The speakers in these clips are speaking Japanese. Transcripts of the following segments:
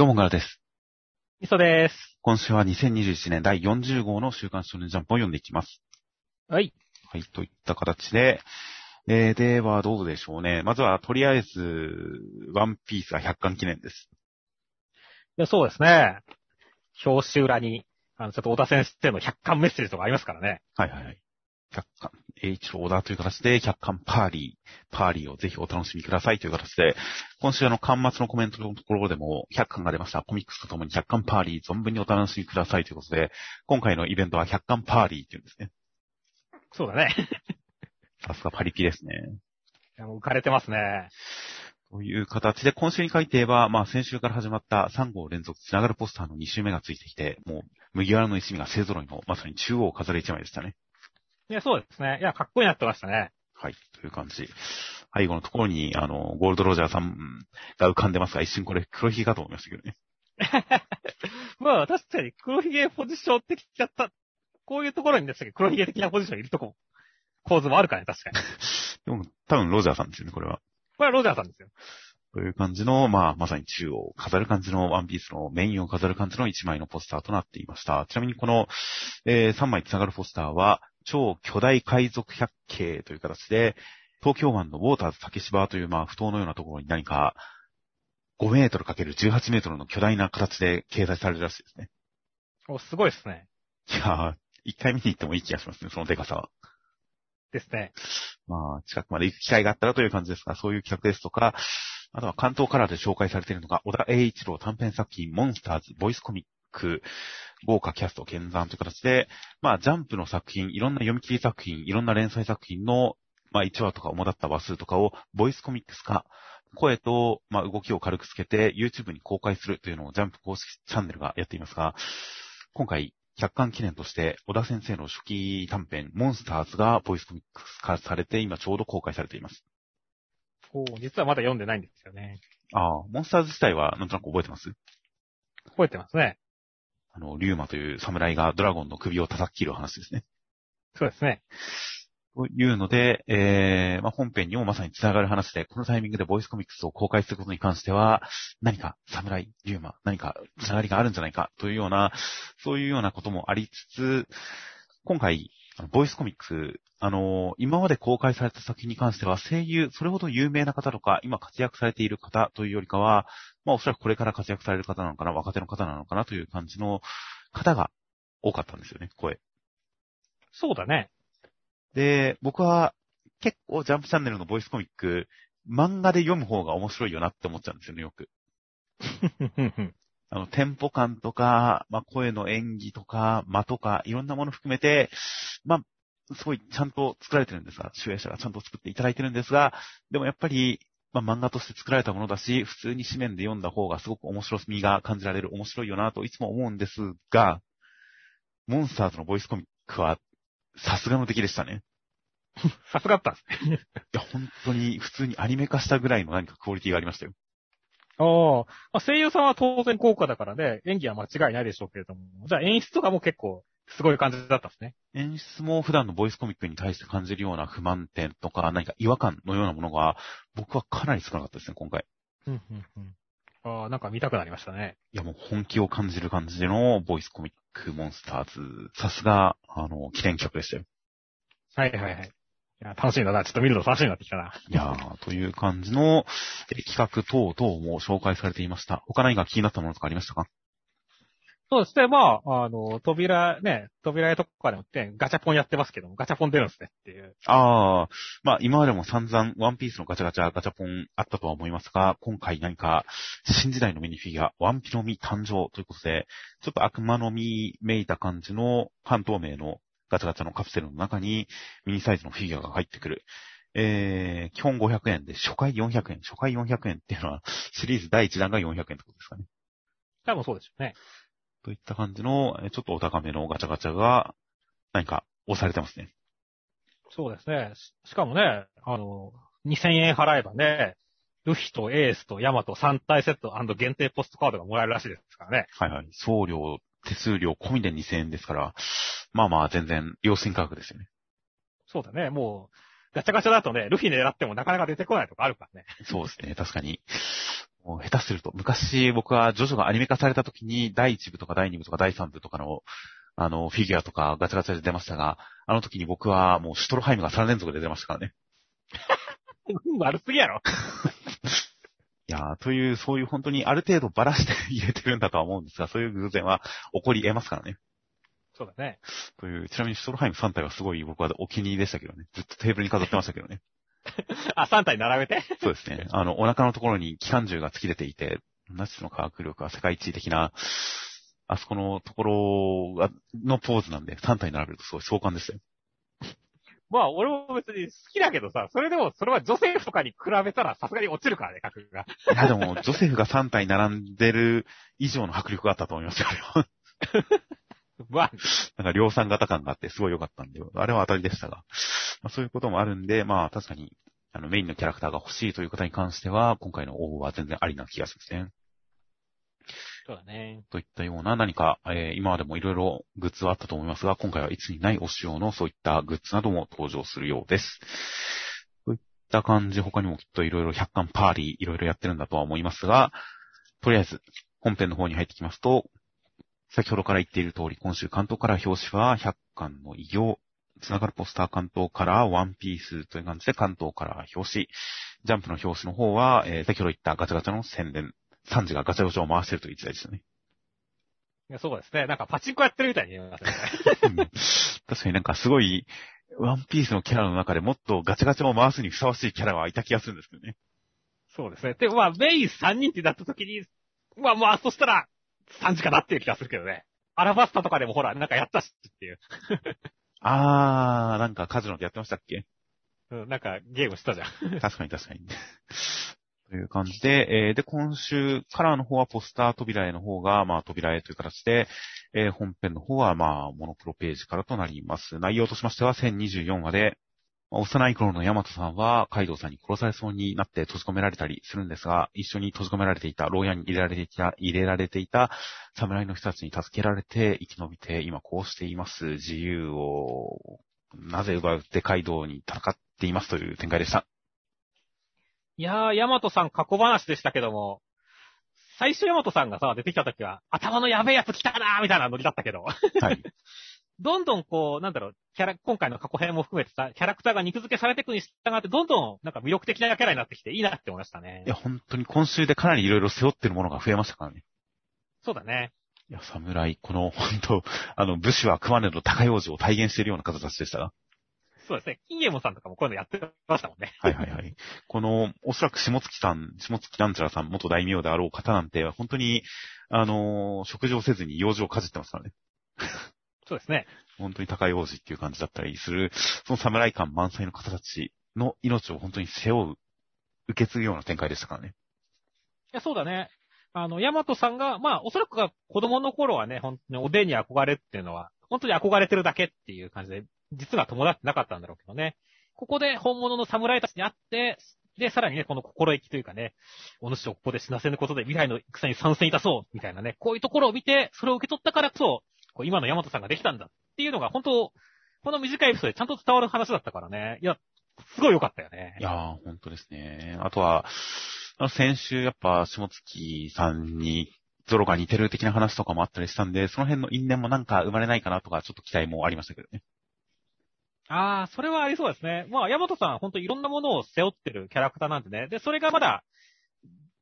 どうも、ガラです。みそです。今週は2021年第40号の週刊少年ジャンプを読んでいきます。はい。はい、といった形で、えー、ではどうでしょうね。まずは、とりあえず、ワンピースが100巻記念です。いや、そうですね。表紙裏に、あの、ちょっと小田先生の100巻メッセージとかありますからね。はいはいはい。100巻、H ローダーという形で、100巻パーリー、パーリーをぜひお楽しみくださいという形で、今週あの、巻末のコメントのところでも100巻が出ました。コミックスとともに100巻パーリー、存分にお楽しみくださいということで、今回のイベントは100巻パーリーっていうんですね。そうだね。さすがパリピですね。いやもう浮かれてますね。という形で、今週に書いては、まあ先週から始まった3号連続つながるポスターの2週目がついてきて、もう麦わらの一味が勢揃いの、まさに中央を飾る一枚でしたね。いや、そうですね。いや、かっこいいなってましたね。はい、という感じ。背後のところに、あの、ゴールドロジャーさんが浮かんでますが、一瞬これ黒ひげかと思いましたけどね。まあ、確かに黒ひげポジション的だった。こういうところにですね、黒ひげ的なポジションいるとこ、構図もあるからね、確かに。でも、多分ロジャーさんですよね、これは。これはロジャーさんですよ。という感じの、まあ、まさに中央を飾る感じのワンピースのメインを飾る感じの1枚のポスターとなっていました。ちなみにこの、えー3枚つながるポスターは、超巨大海賊百景という形で、東京湾のウォーターズ竹芝という、まあ、不当のようなところに何か、5メートル ×18 メートルの巨大な形で掲載されるらしいですね。お、すごいですね。いやー、一回見に行ってもいい気がしますね、そのデカさは。ですね。まあ、近くまで行く機会があったらという感じですが、そういう企画ですとか、あとは関東カラーで紹介されているのが、小田栄一郎短編作品、モンスターズ、ボイスコミック、豪華キャスト、剣山という形で、まあ、ジャンプの作品、いろんな読み切り作品、いろんな連載作品の、まあ、1話とか主だった話数とかを、ボイスコミックス化、声と、まあ、動きを軽くつけて、YouTube に公開するというのをジャンプ公式チャンネルがやっていますが、今回、100巻記念として、小田先生の初期短編、モンスターズがボイスコミックス化されて、今ちょうど公開されています。お実はまだ読んでないんですよね。ああ、モンスターズ自体はなんとなく覚えてます？覚えてますね。あの、リューマという侍がドラゴンの首を叩き切る話ですね。そうですね。というので、えー、まあ、本編にもまさに繋がる話で、このタイミングでボイスコミックスを公開することに関しては、何か侍、リューマ、何か繋がりがあるんじゃないかというような、そういうようなこともありつつ、今回、ボイスコミックス、あの、今まで公開された作品に関しては、声優、それほど有名な方とか、今活躍されている方というよりかは、まあおそらくこれから活躍される方なのかな、若手の方なのかなという感じの方が多かったんですよね、声。そうだね。で、僕は結構ジャンプチャンネルのボイスコミック、漫画で読む方が面白いよなって思っちゃうんですよね、よく。あの、テンポ感とか、まあ、声の演技とか、間とか、いろんなもの含めて、まあ、すごいちゃんと作られてるんですが、主演者がちゃんと作っていただいてるんですが、でもやっぱり、まあ、漫画として作られたものだし、普通に紙面で読んだ方がすごく面白みが感じられる、面白いよなといつも思うんですが、モンスターズのボイスコミックは、さすがの出来でしたね。さすがだったんですね。いや、本当に普通にアニメ化したぐらいの何かクオリティがありましたよ。ああ、まあ、声優さんは当然豪華だからね、演技は間違いないでしょうけれども、じゃあ演出とかも結構すごい感じだったんですね。演出も普段のボイスコミックに対して感じるような不満点とか、何か違和感のようなものが、僕はかなり少なかったですね、今回。うんうんうん。ああ、なんか見たくなりましたね。いや、もう本気を感じる感じでのボイスコミックモンスターズ。さすが、あの、記念企画でしたよ。はいはいはい。いや、楽しいんだな。ちょっと見るの楽しみになってきたな。いやー、という感じのえ企画等々も紹介されていました。他何か気になったものとかありましたか？そうですね。まあ、あの、扉ね、扉絵とかでもってガチャポンやってますけども、ガチャポン出るんですねっていう。ああ、まあ今までも散々ワンピースのガチャガチャガチャポンあったとは思いますが、今回何か新時代のミニフィギュア、ワンピの実誕生ということで、ちょっと悪魔の実めいた感じの半透明のガチャガチャのカプセルの中にミニサイズのフィギュアが入ってくる。えー、基本500円で初回400円、初回400円っていうのはシリーズ第1弾が400円ってことですかね。多分そうでしょうね。といった感じの、えーちょっとお高めのガチャガチャが何か押されてますね。そうですね。ししかもね、あの、2000円払えばね、ルフィとエースとヤマト3体セット限定ポストカードがもらえるらしいですからね。はいはい。送料、手数料込みで2000円ですから、まあまあ全然良心価格ですよね。そうだね。もう、ガチャガチャだとね、ルフィ狙ってもなかなか出てこないとかあるからね。そうですね、確かに。もう下手すると、昔僕はジョジョがアニメ化された時に第1部とか第2部とか第3部とかのあの、フィギュアとかガチャガチャで出ましたが、あの時に僕はもうシュトロハイムが3連続で出ましたからね。悪すぎやろ。いやー、という、そういう本当にある程度ばらして入れてるんだとは思うんですが、そういう偶然は起こり得ますからね。そうだね。という、ちなみにシュトロハイム3体はすごい僕はお気に入りでしたけどね。ずっとテーブルに飾ってましたけどね。あ、3体並べて？そうですね。あの、お腹のところに機関銃が突き出ていて、ナチスの科学力は世界一的な、あそこのところがのポーズなんで、3体並べるとすごい壮観ですよ。まあ、俺も別に好きだけどさ、それでも、それはジョセフとかに比べたらさすがに落ちるからね、格が。いや、でも、ジョセフが3体並んでる以上の迫力があったと思いますよ、あれは。まあ、なんか量産型感があってすごい良かったんで、あれは当たりでしたが。まあ、そういうこともあるんで、まあ確かに、あのメインのキャラクターが欲しいという方に関しては、今回の応募は全然ありな気がしますね。そうだね。といったような何か、えー、今までもいろいろグッズはあったと思いますが、今回はいつにないお仕様のそういったグッズなども登場するようです。といった感じ、他にもきっといろいろ100巻パーリーいろいろやってるんだとは思いますが、とりあえず、本編の方に入ってきますと、先ほどから言っている通り、今週関東から表紙は100巻の異業、つながるポスター関東からワンピースという感じで関東から表紙、ジャンプの表紙の方は、えー、先ほど言ったガチャガチャの宣伝、サンジがガチャガチャを回してるという時代でしたね。いやそうですね。なんかパチンコやってるみたいに見えますね。確かになんかすごい、ワンピースのキャラの中でもっとガチャガチャを回すにふさわしいキャラがいた気がするんですけどね。そうですね。でもまあ、メイン3人ってなった時に、まあまあ、そしたら、3時かなっていう気がするけどね。アラバスタとかでもほら、なんかやったしっていう。あー、なんかカジノでやってましたっけ？うん、なんかゲームしたじゃん。確かに確かに。という感じで、えー、で、今週、カラーの方はポスター扉絵の方が、まあ、扉絵という形で、えー、本編の方は、まあ、モノクロページからとなります。内容としましては、1024話で、幼い頃のヤマトさんは、カイドウさんに殺されそうになって閉じ込められたりするんですが、一緒に閉じ込められていた、牢屋に入れられていた、入れられていた侍の人たちに助けられて生き延びて、今こうしています。自由を、なぜ奪ってカイドウに戦っていますという展開でした。いやー、ヤマトさん過去話でしたけども、最初ヤマトさんがさ、出てきた時は、頭のやべえやつ来たなーみたいなノリだったけど、はい。どんどんこう、なんだろう、キャラ、今回の過去編も含めてさ、キャラクターが肉付けされていくに従って、どんどんなんか魅力的なキャラになってきていいなって思いましたねい。や、本当に今週でかなり色々背負ってるものが増えましたからね。そうだね。いや、侍、この、本当あの、武士は熊根の高用事を体現しているような形でしたが。そうですね。金右衛門さんとかもこういうのやってましたもんね。はいはいはい。この、おそらく下月さん、下月なんちゃらさん、元大名であろう方なんて、本当に、あのー食事をせずに用事をかじってますからね。そうですね。本当に高用事っていう感じだったりする、その侍感満載の方たちの命を本当に背負う、受け継ぐような展開でしたからね。いや、そうだね。あの、ヤマトさんが、まあ、おそらくが子供の頃はね、本当におでんに憧れっていうのは、本当に憧れてるだけっていう感じで、実は友達ってなかったんだろうけどね。ここで本物の侍たちに会って、で、さらにね、この心意気というかね、お主をここで死なせぬことで未来の戦に参戦いたそう、みたいなね、こういうところを見て、それを受け取ったからこそ、こう今のヤマトさんができたんだっていうのが、本当この短いエピソードでちゃんと伝わる話だったからね。いや、すごい良かったよね。いやー、本当ですね。あとは、あの先週やっぱ下月さんにゾロが似てる的な話とかもあったりしたんで、その辺の因縁もなんか生まれないかなとか、ちょっと期待もありましたけどね。ああ、それはありそうですね。まあ、ヤマトさん、本当いろんなものを背負ってるキャラクターなんでね。で、それがまだ、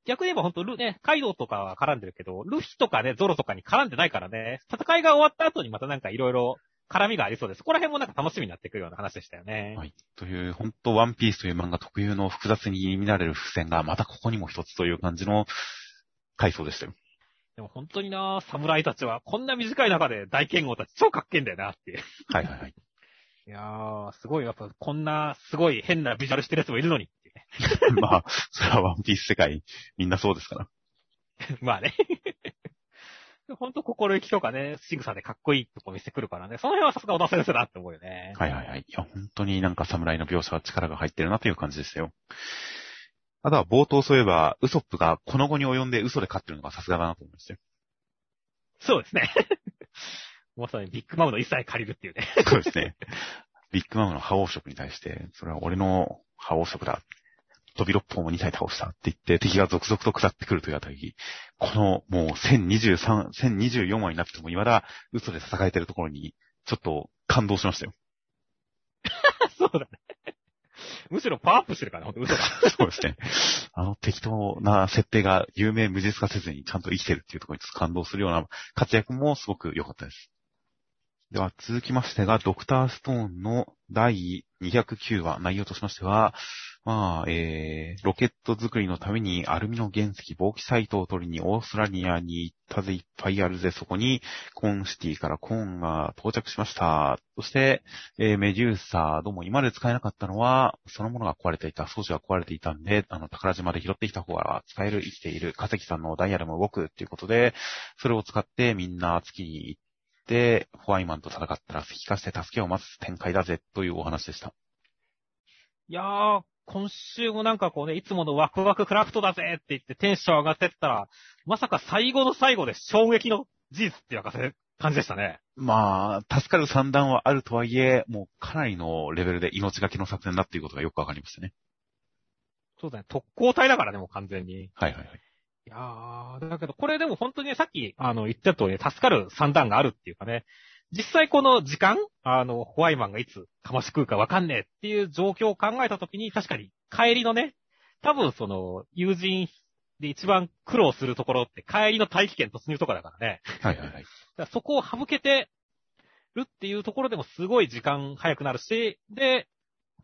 逆に言えば本当ル、ね、カイドウとかは絡んでるけど、ルフィとかね、ゾロとかに絡んでないからね、戦いが終わった後にまたなんかいろいろ絡みがありそうです。そこら辺もなんか楽しみになっていくような話でしたよね。はい。という、本当ワンピースという漫画特有の複雑に見られる伏線が、またここにも一つという感じの回想でしたよ。でも本当にな、侍たちはこんな短い中で大剣豪たち超かっけえんだよなっていう。はいはいはい。いやー、すごい、やっぱこんなすごい変なビジュアルしてるやつもいるのに。まあ、それはワンピース世界、みんなそうですから。まあね。ほんと心意気とかね、仕草でかっこいいとこ見せてくるからね、その辺はさすが小田先生だって思うよね。はいはいはい。いや、本当になんか侍の描写は力が入ってるなという感じでしたよ。あとは冒頭そういえば、ウソップがこの後に及んで嘘で勝ってるのがさすがだなと思いましたよ。そうですね。まさにビッグマムの一切借りるっていうね。そうですね。ビッグマムの覇王色に対して、それは俺の覇王色だ。飛び六本を2体倒したって言って、敵が続々と下ってくるというあたり、このもう1023、1024話になっても未だ嘘で戦えてるところに、ちょっと感動しましたよ。そうだね。むしろパワーアップしてるからね、ほんと嘘だ。そうですね。あの適当な設定が有名無実化せずにちゃんと生きてるっていうところにちょっと感動するような活躍もすごく良かったです。では続きましてが、ドクターストーンの第209話、内容としましては、まあ、えー、ロケット作りのためにアルミの原石、防気サイトを取りにオーストラリアに行ったぜ、いっぱいあるぜ、そこにコーンシティからコーンが到着しました。そして、えーメデューサー、どうも今まで使えなかったのは、そのものが壊れていた、装置が壊れていたんで、あの、宝島で拾ってきた方が使える、生きている、化石さんのダイヤルも動くっていうことで、それを使ってみんな月に行って、ホワイマンと戦ったら石化して助けを待つ展開だぜ、というお話でした。いやー、今週もなんかこうね、いつものワクワククラフトだぜって言ってテンション上がってったら、まさか最後の最後で衝撃の事実っていうかせ感じでしたね。まあ、助かる算段はあるとはいえ、もうかなりのレベルで命がけの作戦だっていうことがよくわかりましたね。そうだね、特攻隊だからね、もう完全に。はいはいはい。いやー、だけどこれでも本当にね、さっき、あの、言った通り、助かる算段があるっていうかね、実際この時間、あの、ホワイマンがいつかまし食うかわかんねえっていう状況を考えたときに、確かに帰りのね、多分その、友人で一番苦労するところって帰りの大気圏突入とかだからね。はいはいはい。そこを省けてるっていうところでもすごい時間早くなるし、で、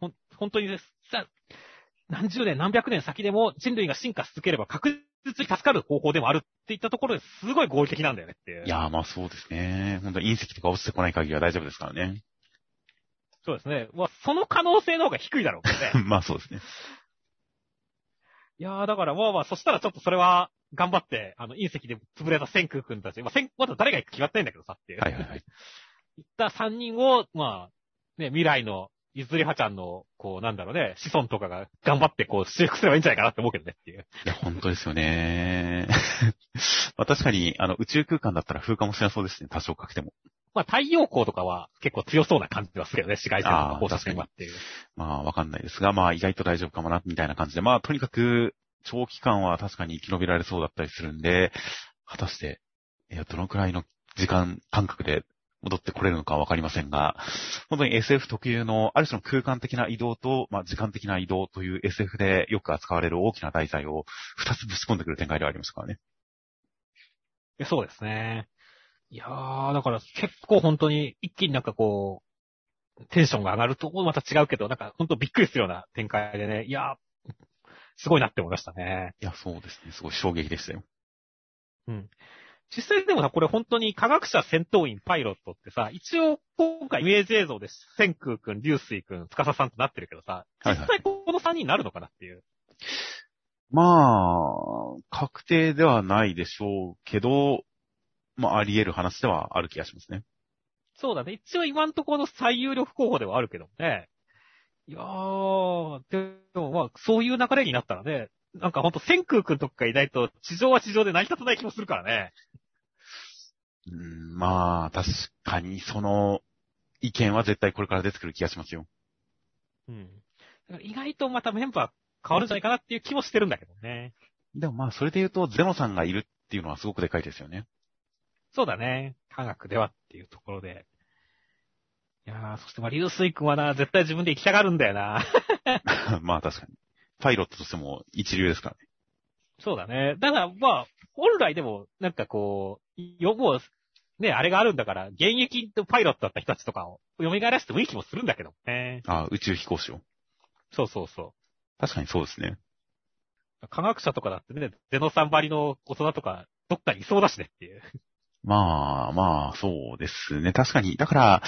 ほん、本当にね、さ、何十年何百年先でも人類が進化し続ければ確実に助かる方法でもあるっていったところですごい合理的なんだよねっていう。いやーまあそうですね。本当に隕石とか落ちてこない限りは大丈夫ですからね。そうですね。まあ、その可能性の方が低いだろうけどね。まあそうですね。いやー、だからまあまあ、そしたらちょっとそれは、頑張って、あの、隕石で潰れた千空君たち、まあ、千、まだ誰が行くか決まってないんだけどさっていう。はいはいはい。行った三人を、まあ、ね、未来の、ゆずりはちゃんの、こう、なんだろうね、子孫とかが頑張ってこう、修復すればいいんじゃないかなって思うけどねっていう。いや、本当ですよね。まあ確かに、あの、宇宙空間だったら風化もしなそうですね。多少かけても。まあ、太陽光とかは結構強そうな感じはするよね、紫外線とか放射線はっていう。まあわかんないですが、まあ意外と大丈夫かもな、みたいな感じで。まあとにかく、長期間は確かに生き延びられそうだったりするんで、果たして、いや、どのくらいの時間感覚で戻ってこれるのかわかりませんが、本当に SF 特有の、ある種の空間的な移動と、まあ時間的な移動という SF でよく扱われる大きな題材を二つぶち込んでくる展開ではありましたからね。えそうですね。いやー、だから結構本当に一気になんかこう、テンションが上がるとまた違うけど、なんか本当びっくりするような展開でね、いやー、すごいなって思いましたね。いや、そうですね。すごい衝撃でしたよ。うん。実際でもさ、これ本当に科学者戦闘員パイロットってさ、一応今回イメージ映像で千空くん、流水くん、司さんとなってるけどさ、はいはい実際この3人になるのかなっていう。まあ、確定ではないでしょうけど、まあ、あり得る話ではある気がしますね。そうだね。一応今んところの最有力候補ではあるけどね。いやー、でもまあ、そういう流れになったらね、なんかほんと千空くんとかがいないと、地上は地上で成り立たない気もするからね。うん、まあ、確かにその意見は絶対これから出てくる気がしますよ。うん。だから意外とまたメンバー変わるんじゃないかなっていう気もしてるんだけどね。でもまあ、それで言うと、ゼノさんがいるっていうのはすごくでかいですよね。そうだね。科学ではっていうところで。いやー、そしてまあ、流水くんはな、絶対自分で行きたがるんだよな。まあ、確かに。パイロットとしても一流ですからね。そうだね。だから、まあ、本来でも、なんかこう、よ、もう、ね、あれがあるんだから、現役のパイロットだった人たちとかを蘇らせてもいい気もするんだけどね。あ宇宙飛行士を。そうそうそ確かにそうですね。う。科学者とかだってね、ゼノさんばりの大人とか、どっかにいそうだしねっていう。まあ、まあ、そうですね。確かに。だから、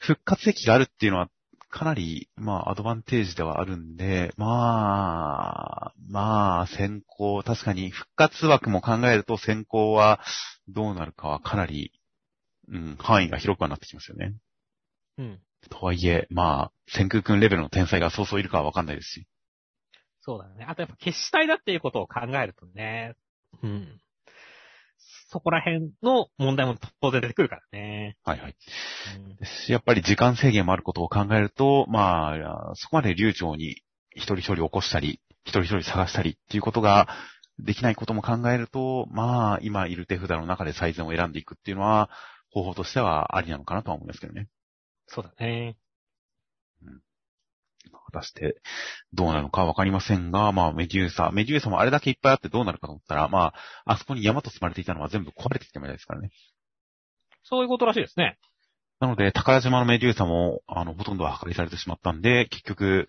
復活歴があるっていうのは、かなり、まあ、アドバンテージではあるんで、まあ、まあ、先行、確かに、復活枠も考えると先行はどうなるかはかなり、うん、範囲が広くはなってきますよね。うん。とはいえ、まあ、先空君レベルの天才がそうそういるかはわかんないですし。そうだね。あとやっぱ決死体だっていうことを考えるとね、うん。そこら辺の問題も当然出てくるからね。はいはい。うんやっぱり時間制限もあることを考えると、まあ、そこまで流暢に一人一人起こしたり、一人一人探したりっていうことができないことも考えると、まあ、今いる手札の中で最善を選んでいくっていうのは、方法としてはありなのかなとは思いますけどね。そうだね。果たしてどうなるのかわかりませんが、まあメデューサ、メデューサもあれだけいっぱいあってどうなるかと思ったら、まあ、あそこに山と積まれていたのは全部壊れてきたみたいですからね。そういうことらしいですね。なので、宝島のメデューサも、あの、ほとんどは破壊されてしまったんで、結局、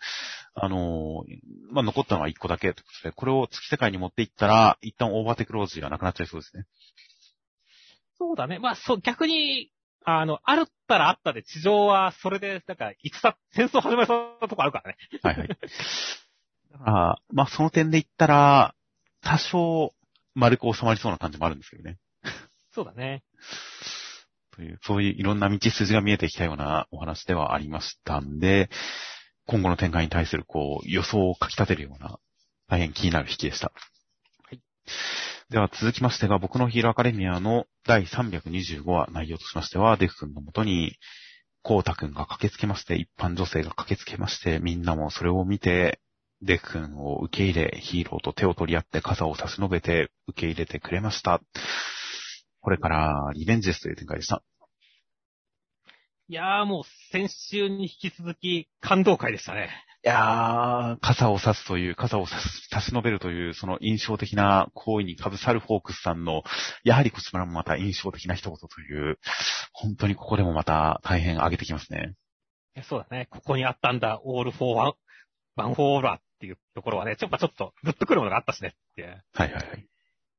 あの、まあ、残ったのは1個だけということで、これを月世界に持っていったら、一旦オーバーテクロージーがなくなっちゃいそうですね。そうだね。まあ、そう、逆に、あの、あるったらあったで、地上はそれで、なんか、戦、戦争始まりそうなとこあるからね。はいはい。だから、まあ、その点で言ったら、多少、丸く収まりそうな感じもあるんですけどね。そうだね。という、そういういろんな道筋が見えてきたようなお話ではありましたんで、今後の展開に対するこう予想をかき立てるような大変気になる引きでした。はい。では続きましてが、僕のヒーローアカデミアの第325話内容としましては、デフ君のもとに、コータ君が駆けつけまして、一般女性が駆けつけまして、みんなもそれを見て、デフ君を受け入れ、ヒーローと手を取り合って傘を差し伸べて受け入れてくれました。これからリベンジですという展開でした。いやーもう先週に引き続き感動会でしたね。いやー、傘を差すという、傘を差し差し伸べるという、その印象的な行為にかぶさるフォークスさんの、やはりこちらもまた印象的な一言という、本当にここでもまた大変上げてきますね。そうだね。ここにあったんだ、オールフォーワン、ワンフォーオールっていうところはね、ちょっとちょっと、グッとくるものがあったしねって。はいはいはい。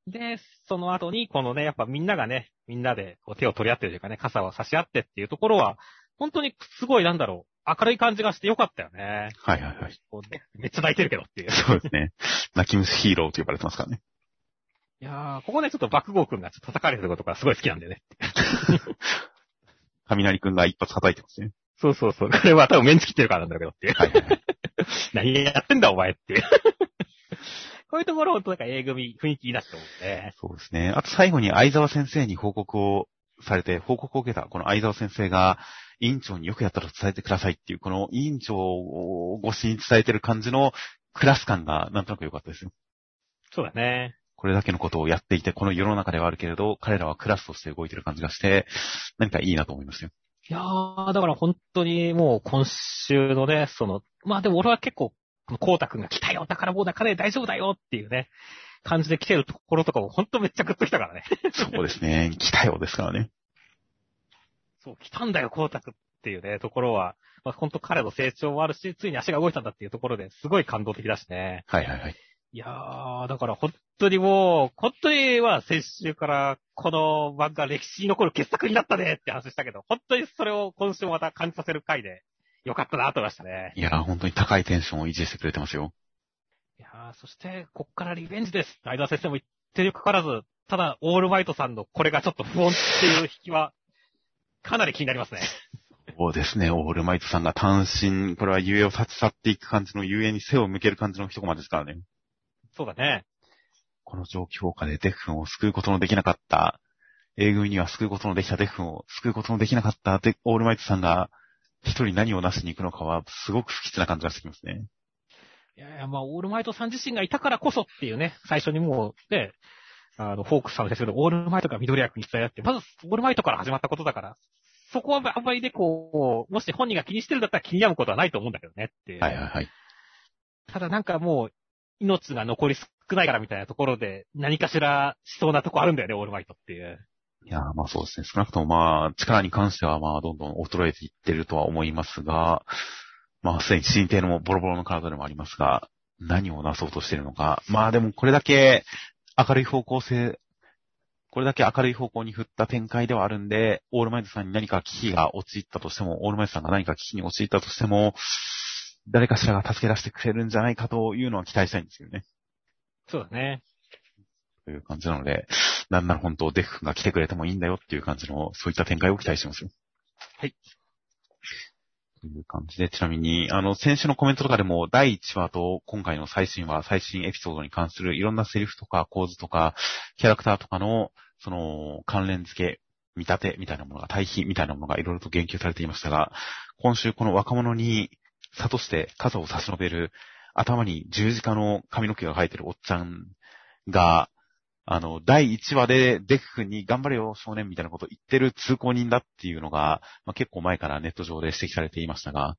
で、その後に、このね、やっぱみんながね、みんなでこう手を取り合ってるというかね、傘を差し合ってっていうところは、本当にすごいなんだろう、明るい感じがしてよかったよね。はいはいはい。めっちゃ泣いてるけどっていう。そうですね。泣き虫ヒーローと呼ばれてますからね。いやー、ここね、ちょっと爆豪くんがちょっと叩かれてることがすごい好きなんだよね。雷くんが一発叩いてますね。そうそうそう。これは多分メンチ切ってるからなんだけどっていう。はいはい、何やってんだお前っていう。こういうところを、なんか A 組雰囲気いいなって思うね。そうですね。あと最後に相沢先生に報告をされて、報告を受けた、この相沢先生が、委員長によくやったら伝えてくださいっていう、この委員長を越しに伝えてる感じのクラス感がなんとなく良かったですよ。そうだね。これだけのことをやっていて、この世の中ではあるけれど、彼らはクラスとして動いてる感じがして、何かいいなと思いますよ。いやー、だから本当にもう今週のね、その、まあでも俺は結構こうたくんが来たよだからもう中で大丈夫だよっていうね、感じで来てるところとかもほんとめっちゃグッと来たからね。そうですね。来たよですからね。そう、来たんだよ、こうたくっていうね、ところは、まあ、ほんと彼の成長もあるし、ついに足が動いたんだっていうところですごい感動的だしね。はいはいはい。いやー、だから本当にもう、本当には先週からこの漫画歴史に残る傑作になったねって話したけど、本当にそれを今週もまた感じさせる回で、よかったなと思いましたね。いやー、本当に高いテンションを維持してくれてますよ。いやー、そして、こっからリベンジです。相田先生も言ってるかからず、ただ、オールマイトさんのこれがちょっと不穏っていう引きは、かなり気になりますね。そうですね、オールマイトさんが単身、これは遊泳を立ち去っていく感じの遊泳に背を向ける感じの一コマですからね。そうだね。この状況下でデフンを救うことのできなかった、A 組には救うことのできたデフンを救うことのできなかったデオールマイトさんが一人何をなしに行くのかは、すごく不吉な感じがしてきますね。いやいや、まあ、オールマイトさん自身がいたからこそっていうね、最初にもう、ね、あの、フォークスさんですけど、オールマイトが緑役に伝え合って、まず、オールマイトから始まったことだから、そこはあんまりね、こう、もし本人が気にしてるんだったら気に病むことはないと思うんだけどねってはいはいはい。ただなんかもう、命が残り少ないからみたいなところで、何かしらしそうなとこあるんだよね、オールマイトっていう。いや、まあそうですね。少なくともまあ、力に関してはまあ、どんどん衰えていってるとは思いますが、まあ、すでに進展のボロボロの体でもありますが、何をなそうとしているのか。まあでもこれだけ明るい方向性、これだけ明るい方向に振った展開ではあるんで、オールマイトさんに何か危機が陥ったとしても、オールマイトさんが何か危機に陥ったとしても、誰かしらが助け出してくれるんじゃないかというのは期待したいんですけどね。そうだね。という感じなので、なんなら本当デフが来てくれてもいいんだよっていう感じの、そういった展開を期待してますよ。はい。という感じで、ちなみに、あの、先週のコメントとかでも、第1話と今回の最新話、最新エピソードに関するいろんなセリフとか構図とか、キャラクターとかの、その、関連付け、見立てみたいなものが、対比みたいなものがいろいろと言及されていましたが、今週この若者に、諭して傘を差し伸べる頭に十字架の髪の毛が生えてるおっちゃんが、あの、第1話でデク君に頑張れよ少年みたいなことを言ってる通行人だっていうのが、まあ、結構前からネット上で指摘されていましたが、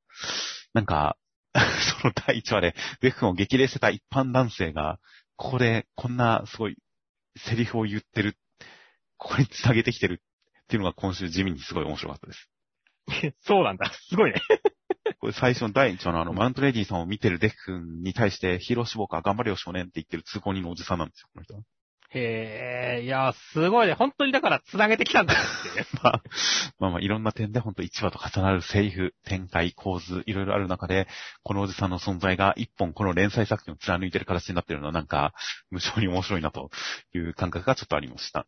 なんか、その第1話でデク君を激励してた一般男性が、ここでこんなすごいセリフを言ってる、ここに繋げてきてるっていうのが今週地味にすごい面白かったです。そうなんだ。すごいね。これ最初の第1話のあの、マウントレディさんを見てるデク君に対して、ヒーロー志望か頑張れよ少年って言ってる通行人のおじさんなんですよ、この人は。へえ、いや、すごいね。本当にだから繋げてきたんだって。まあ、まあまあ、いろんな点で本当1話と重なるセリフ、展開、構図、いろいろある中で、このおじさんの存在が一本この連載作品を貫いてる形になってるのはなんか、無性に面白いなという感覚がちょっとありました。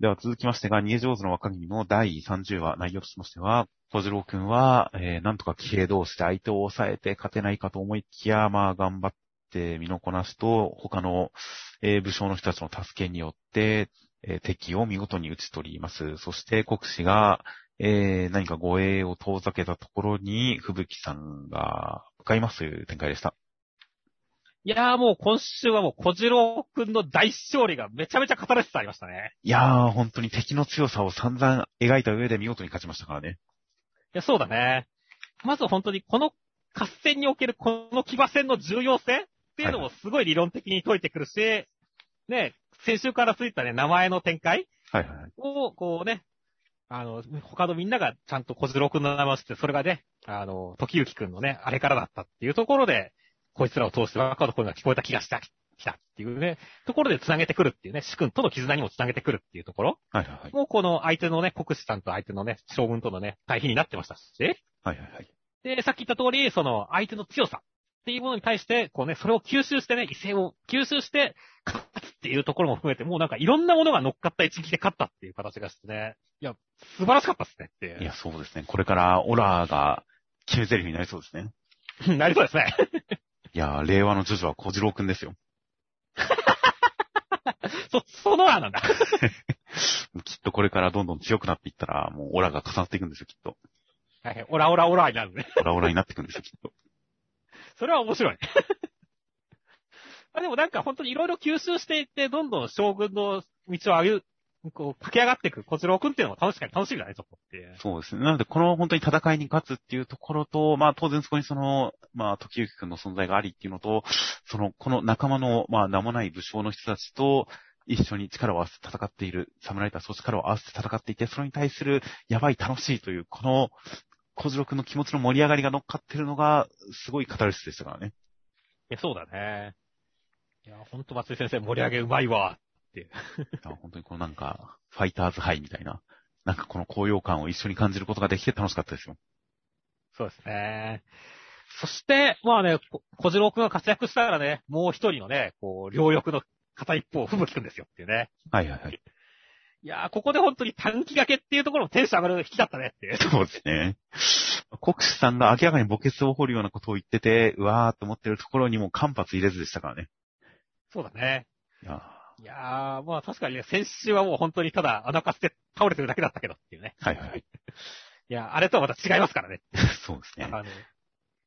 では続きましてが、逃げ上手の若君の第30話、内容としましては、小次郎くんは、えー、なんとか騎兵同士で相手を抑えて勝てないかと思いきや、まあ頑張ってて身のこなしと、他の、えー武将の人たちの助けによって、えー敵を見事に打ち取ります。そして国士が、えー何か護衛を遠ざけたところに、吹雪さんが向かいますという展開でした。いやーもう今週はもう小次郎くんの大勝利がめちゃめちゃ語らせてありましたね。いやー、本当に敵の強さを散々描いた上で見事に勝ちましたからね。いや、そうだね。まず本当にこの合戦におけるこの騎馬戦の重要性っていうのもすごい理論的に解いてくるし、ね、先週からついたね、名前の展開はいはいはい。を、こうね、あの、他のみんながちゃんと小次郎くんの名前を知って、それがね、あの、時行くんのね、あれからだったっていうところで、こいつらを通して若の声が聞こえた気がした、来たっていうね、ところで繋げてくるっていうね、主君との絆にも繋げてくるっていうところはいはいはい。もうこの相手のね、国士さんと相手のね、将軍とのね、対比になってましたし、はいはいはい。で、さっき言った通り、その相手の強さっていうものに対して、こうね、それを吸収してね、異性を吸収して、勝つっていうところも含めて、もうなんかいろんなものが乗っかった一撃で勝ったっていう形がしてね、いや、素晴らしかったっすねっていや、そうですね。これからオラが決め台詞になりそうですね。なりそうですね。いやー、令和のジョジョは小次郎くんですよ。そ、その案なんだ。きっとこれからどんどん強くなっていったら、もうオラが重なっていくんですよ、きっと。はいはい、オラオラオラになるね。オラオラになっていくんですよ、きっと。それは面白い。あでもなんか本当にいろいろ吸収していって、どんどん将軍の道を歩、こう、駆け上がっていく小次郎くんっていうのも楽しか楽しみだね、ちょっとって。そうですね。なので、この本当に戦いに勝つっていうところと、まあ当然そこにその、まあ時行くんの存在がありっていうのと、その、この仲間の、まあ名もない武将の人たちと、一緒に力を合わせて戦っている、侍たちと力を合わせて戦っていて、それに対する、やばい楽しいという、この、小次郎くんの気持ちの盛り上がりが乗っかってるのが、すごいカタルシスでしたからね。いや、そうだね。いや、ほんと松井先生盛り上げうまいわ。いや 本当にこのなんか、ファイターズハイみたいな、なんかこの高揚感を一緒に感じることができて楽しかったですよ。そうですね。そして、まあね、こ小次郎くんが活躍したらね、もう一人のね、こう、両翼の片一方、吹雪くんですよっていうね。はいはいはい。いやー、ここで本当に短期掛けっていうところもテンション上がる引きだったねっていう。そうですね。国士さんが明らかに墓穴を掘るようなことを言ってて、うわーって思ってるところにも間髪入れずでしたからね。そうだね。いやいやー、まあ確かにね、先週はもう本当にただ穴かして倒れてるだけだったけどっていうね。ーはいはいはい。いや、あれとはまた違いますからね。そうですね。あの、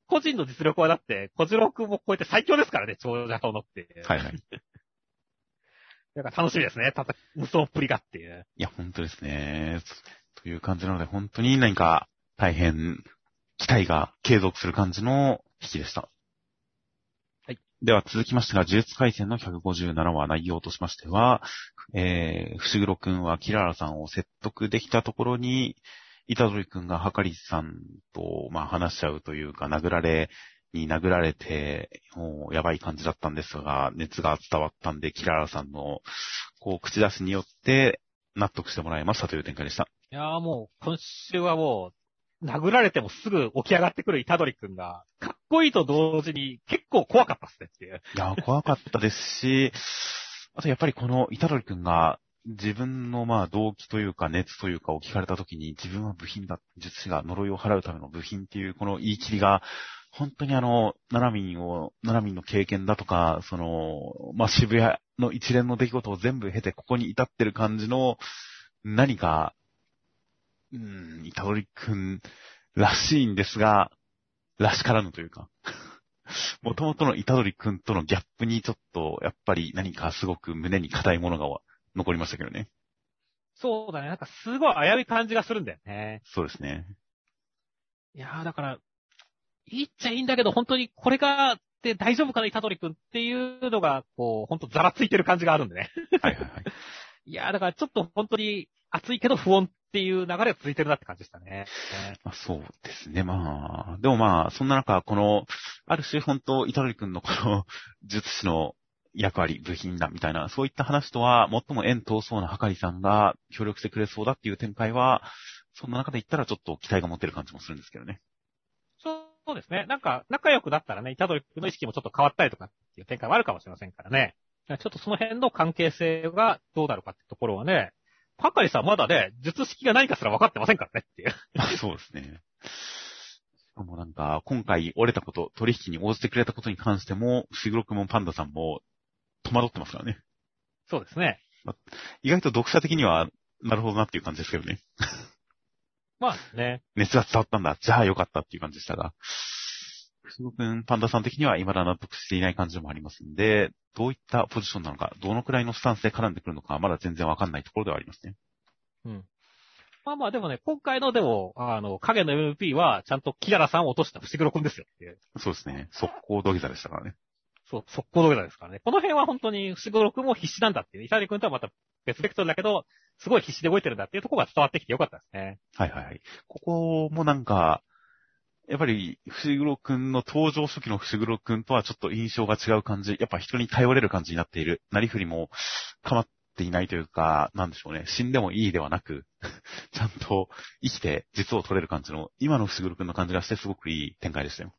個人の実力はだって、小次郎くんも超えて最強ですからね、長者とのって。はいはい。だから楽しみですね、たた、無双っぷりがっていう。いや、本当ですね。という感じなので、本当に何か大変期待が継続する感じの引きでした。はい。では続きましてが、呪術回戦の157話内容としましては、えー、伏黒くんはキララさんを説得できたところに、板取くんがはかりさんと、まあ話しちゃうというか、殴られ、に殴られて、もうやばい感じだったんですが、熱が伝わったんで、キララさんの、こう、口出しによって、納得してもらいましたという展開でした。いやーもう、今週はもう、殴られてもすぐ起き上がってくる虎杖くんが、かっこいいと同時に結構怖かったっすねっていう。いやー、怖かったですし、あとやっぱりこの板取くんが、自分のまあ動機というか熱というかを聞かれた時に自分は部品だ、術師が呪いを払うための部品っていうこの言い切りが、本当にあの、ナナミンを、ナナミンの経験だとか、その、まあ渋谷の一連の出来事を全部経てここに至ってる感じの、何か、うーん、板取くんらしいんですが、らしからぬというか。もともとのイタドリくんとのギャップにちょっと、やっぱり何かすごく胸に硬いものが残りましたけどね。そうだね。なんかすごい危うい感じがするんだよね。そうですね。いやー、だから、いいっちゃいいんだけど、本当にこれが、って大丈夫かな、イタドリ君っていうのが、こう、本当ざらついてる感じがあるんでね。はいはいはい。いやー、だからちょっと本当に熱いけど不穏っていう流れが続いてるなって感じでしたね。まあ、そうですね。まあ、でもまあ、そんな中、この、ある種本当、イタドリ君のこの、術師の役割、部品だみたいな、そういった話とは、最も縁遠そうなはかりさんが協力してくれそうだっていう展開は、そんな中で言ったらちょっと期待が持てる感じもするんですけどね。そうですね。なんか、仲良くなったらね、イタドリ君の意識もちょっと変わったりとかっていう展開はあるかもしれませんからね。ちょっとその辺の関係性がどうなるかってところはね、はかりさんまだね、術式が何かすら分かってませんからねっていう。そうですね。しかもなんか、今回折れたこと、取引に応じてくれたことに関しても、シグロクもパンダさんも戸惑ってますからね。そうですね。意外と読者的には、なるほどなっていう感じですけどね。まあね。熱が伝わったんだ。じゃあよかったっていう感じでしたが。シグロ君、パンダさん的には未だ納得していない感じもありますんで、どういったポジションなのか、どのくらいのスタンスで絡んでくるのか、まだ全然わかんないところではありますね。うん。まあまあでもね、今回のでも、あの、影の MP は、ちゃんとキララさんを落とした伏黒くんですよっていう。そうですね。速攻土下座でしたからね。そう、速攻土下座ですからね。この辺は本当に伏黒くんも必死なんだっていう。イタリ君とはまた別ベクトルだけど、すごい必死で動いてるんだっていうところが伝わってきてよかったですね。はいはいはい。ここもなんか、やっぱり、伏黒くんの登場初期の伏黒くんとはちょっと印象が違う感じ。やっぱ人に頼れる感じになっている。なりふりも構っていないというか、なんでしょうね。死んでもいいではなく、ちゃんと生きて実を取れる感じの、今の伏黒くんの感じがしてすごくいい展開でしたよ。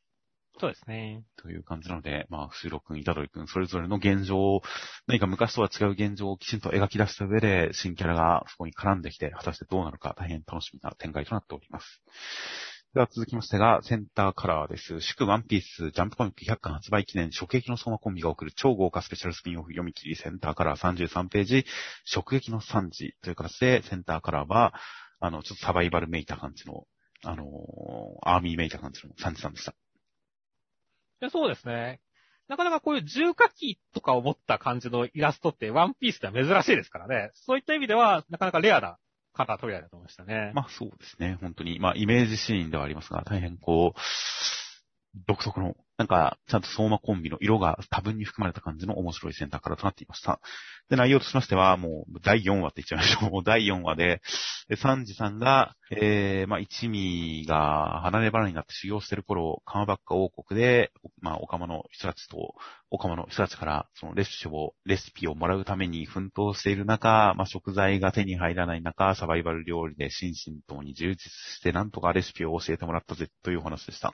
そうですね。という感じなので、まあ、伏黒くん、板取くん、それぞれの現状を、何か昔とは違う現状をきちんと描き出した上で、新キャラがそこに絡んできて、果たしてどうなるか大変楽しみな展開となっております。では続きましてが、センターカラーです。祝ワンピース、ジャンプコミック100巻発売記念、直撃の相馬コンビが送る超豪華スペシャルスピンオフ読み切り、センターカラー33ページ、直撃の3時という形で、センターカラーは、あの、ちょっとサバイバルめいた感じの、あのーアーミーめいた感じの3時さんでした。やそうですね。なかなかこういう重火器とかを持った感じのイラストってワンピースでは珍しいですからね。そういった意味では、なかなかレアなカラートリアだと思いましたね。まあそうですね。本当に。まあイメージシーンではありますが、大変こう、独特の、なんか、ちゃんと相馬コンビの色が多分に含まれた感じの面白いセンターからとなっていました。で、内容としましては、もう、第4話って言っちゃいましょう。第4話で、サンジさんが、えー、まあ、一味が離れ離れになって修行してる頃、カマバッカ王国で、まあ、オカマの人たちと、オカマの人たちから、そのレシピを、レシピをもらうために奮闘している中、まあ、食材が手に入らない中、サバイバル料理で心身ともに充実して、なんとかレシピを教えてもらったぜ、というお話でした。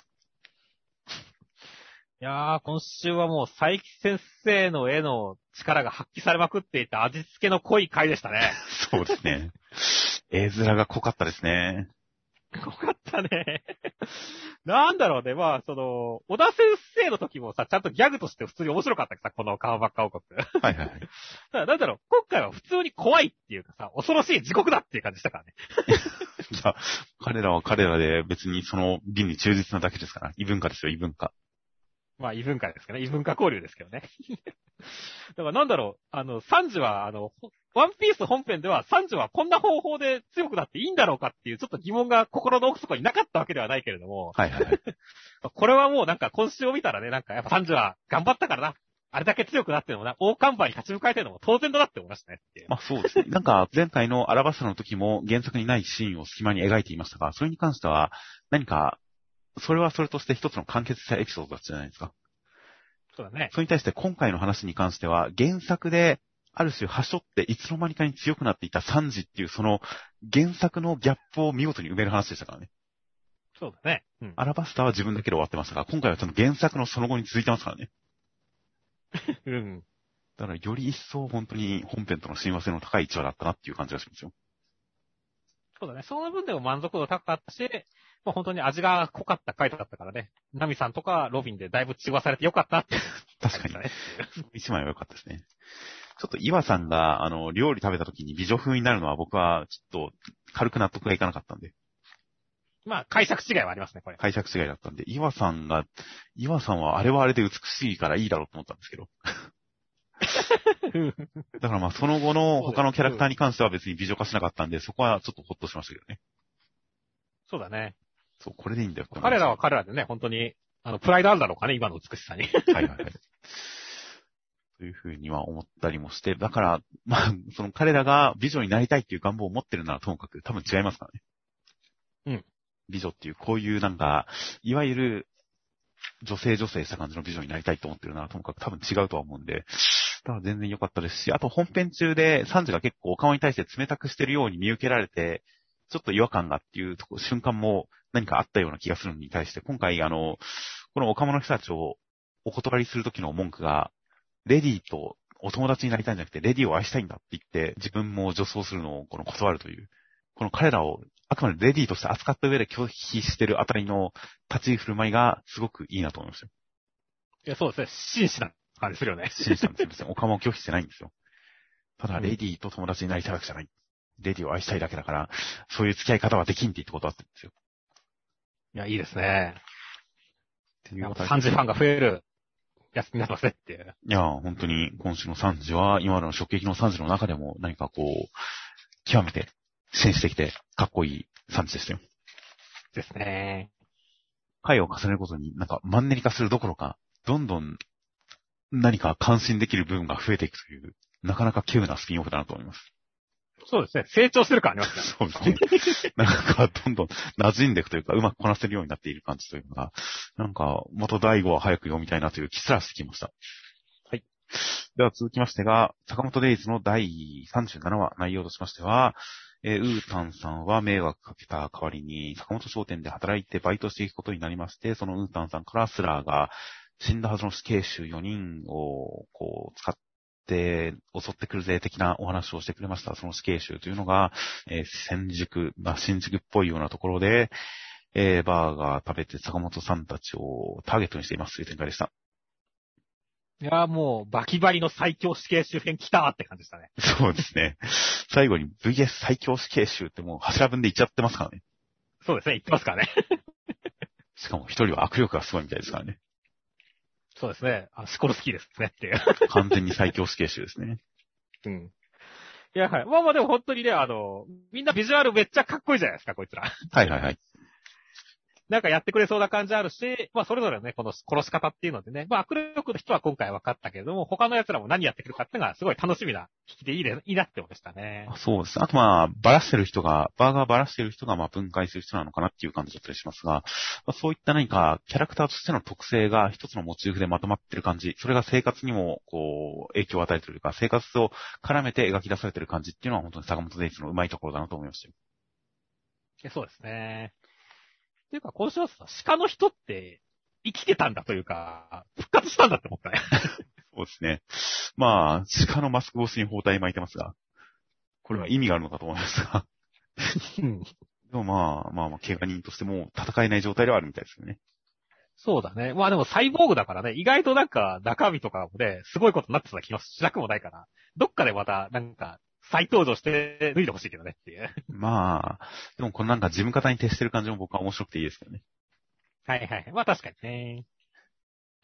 いやー、今週はもう佐伯先生の絵の力が発揮されまくっていた味付けの濃い回でしたね。そうですね。絵面が濃かったですね。濃かったね。なんだろうね、まあ、その、小田先生の時もさ、ちゃんとギャグとして普通に面白かったけどさ、この川ばっか王国。はいはいはい。だからなんだろう、今回は普通に怖いっていうかさ、恐ろしい地獄だっていう感じしたからね。じゃあ、彼らは彼らで別にその美に忠実なだけですから、異文化ですよ、異文化。まあ、異文化ですかね。異文化交流ですけどね。だからなんだろう、あの、サンジは、あの、ワンピース本編では、サンジはこんな方法で強くなっていいんだろうかっていう、ちょっと疑問が心の奥底になかったわけではないけれども、はいはいはい。これはもうなんか今週を見たらね、なんかやっぱサンジは頑張ったからな。あれだけ強くなってるのもな、大看板に立ち向かえてるのも当然だなって思いましたね。まあそうですね。なんか前回のアラバスタの時も原作にないシーンを隙間に描いていましたが、それに関しては何か、それはそれとして一つの完結したエピソードだったじゃないですか。そうだね。それに対して今回の話に関しては、原作で、ある種、はしょっていつの間にかに強くなっていたサンジっていう、その、原作のギャップを見事に埋める話でしたからね。そうだね。うん。アラバスタは自分だけで終わってましたが、今回はちゃんと原作のその後に続いてますからね。うん。だから、より一層本当に本編との親和性の高い一話だったなっていう感じがしますよ。そうだね。その分でも満足度高かったし、まあ、本当に味が濃かった回だったからね。ナミさんとかロビンでだいぶ中和されてよかったって。確かにね。一枚は良かったですね。ちょっと岩さんが、あの、料理食べた時に美女風になるのは僕は、ちょっと、軽く納得がいかなかったんで。まあ、解釈違いはありますね、これ。解釈違いだったんで、岩さんが、岩さんはあれはあれで美しいからいいだろうと思ったんですけど。だからまあその後の他のキャラクターに関しては別に美女化しなかったんで、そこはちょっとホッとしましたけどね。そうだね。そう、これでいいんだよ。彼らは彼らでね、本当に、あの、プライドあるだろうかね、今の美しさに。はいはいはい。というふうには思ったりもして、だから、まあ、その彼らが美女になりたいっていう願望を持ってるならともかく多分違いますからね。うん。美女っていう、こういうなんか、いわゆる、女性女性した感じの美女になりたいと思ってるならともかく多分違うとは思うんで、全然良かったですし、あと本編中でサンジが結構お顔に対して冷たくしてるように見受けられて、ちょっと違和感がっていう瞬間も何かあったような気がするのに対して、今回あの、この岡間の人たちをお断りするときの文句が、レディとお友達になりたいんじゃなくて、レディを愛したいんだって言って、自分も女装するのをこの断るという、この彼らをあくまでレディとして扱った上で拒否してるあたりの立ち振る舞いがすごくいいなと思いました。いや、そうですね。紳士な感じするよね。信じたんですよ。別にオカマを拒否してないんですよ。ただ、レディと友達になりたいわけじゃない。レディを愛したいだけだから、そういう付き合い方はできんって言ってことあってるんですよ。いや、いいですね。っていうこと3時ファンが増えるなっていう。いや、本当に今週の3時は、今の直撃の3時の中でも何かこう、極めて、紳士的で、かっこいい3時でしたよ。ですね。回を重ねることになんかマンネリ化するどころか、どんどん何か感心できる部分が増えていくという、なかなか稀有なスピンオフだなと思います。そうですね。成長する感ありますね。そうですね。なんか、どんどん馴染んでいくというか、うまくこなせるようになっている感じというのが、なんか、元第5話早く読みたいなという気すらしてきました。はい。では続きましてが、坂本デイズの第37話、内容としましては、えーウータンさんは迷惑かけた代わりに、坂本商店で働いてバイトしていくことになりまして、そのウータンさんからスラーが、死んだはずの死刑囚4人を、こう、使って、襲ってくるぜ的なお話をしてくれました。その死刑囚というのが、えー新宿、まあ、新宿っぽいようなところで、えーバーガー食べて坂本さんたちをターゲットにしていますという展開でした。いや、もう、バキバリの最強死刑周辺来たって感じでしたね。そうですね。最後に VS 最強死刑囚ってもう柱分で言っちゃってますからね。そうですね。言ってますからね。しかも一人は握力がすごいみたいですからね。そうですね。あシコルスキーですねっていう。完全に最強死刑囚ですね。うん。いや、はい。まあまあでも本当にね、あの、みんなビジュアルめっちゃかっこいいじゃないですか、こいつら。はいはいはい。なんかやってくれそうな感じあるし、まあそれぞれね、この殺し方っていうのでね、まあ握力の人は今回分かったけれども、他の奴らも何やってくるかっていうのがすごい楽しみな引きでいいでいいなって思いましたね。あそうです。あとまあ、ばらしてる人が、バーガーばらしてる人がまあ分解する人なのかなっていう感じだったりしますが、まあ、そういった何かキャラクターとしての特性が一つのモチーフでまとまってる感じ、それが生活にもこう、影響を与えてるというか、生活を絡めて描き出されてる感じっていうのは本当に坂本デイツのうまいところだなと思いましたよ。そうですね。っていうか、今週はさ、鹿の人って生きてたんだというか、復活したんだって思ったね。そうですね。まあ、鹿のマスク越しに包帯巻いてますが、これは意味があるのかと思いますが、うん。でもまあ、まあまあ、怪我人としても戦えない状態ではあるみたいですよね。そうだね。まあでもサイボーグだからね、意外となんか中身とかもね、すごいことになってた気がしなくもないから、どっかでまたなんか再登場して脱いでほしいけどねっていう。まあ、でもこのなんか事務方に徹してる感じも僕は面白くていいですけどね。はいはい。まあ確かにね。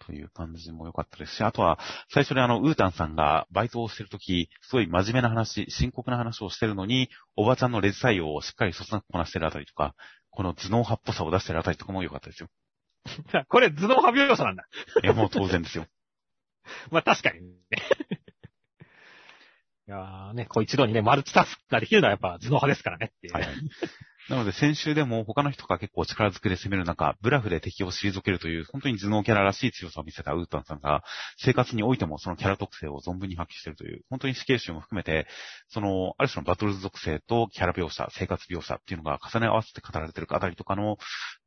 という感じも良かったですし、あとは、最初にあの、ウータンさんがバイトをしてるとき、すごい真面目な話、深刻な話をしてるのに、おばちゃんのレジ採用をしっかりそつなくこなしてるあたりとか、この頭脳派っぽさを出してるあたりとかも良かったですよ。これ頭脳派描写なんだ。いや、もう当然ですよ。まあ確かにね。いやーね、こう一度にね、マルチタスクができるのはやっぱ頭脳派ですからねっていう。はいはい。なので先週でも他の人が結構力ずくで攻める中、ブラフで敵を退けるという、本当に頭脳キャラらしい強さを見せたウータンさんが、生活においてもそのキャラ特性を存分に発揮しているという、本当に死刑囚も含めて、その、ある種のバトルズ属性とキャラ描写、生活描写っていうのが重ね合わせて語られてるあたりとかの、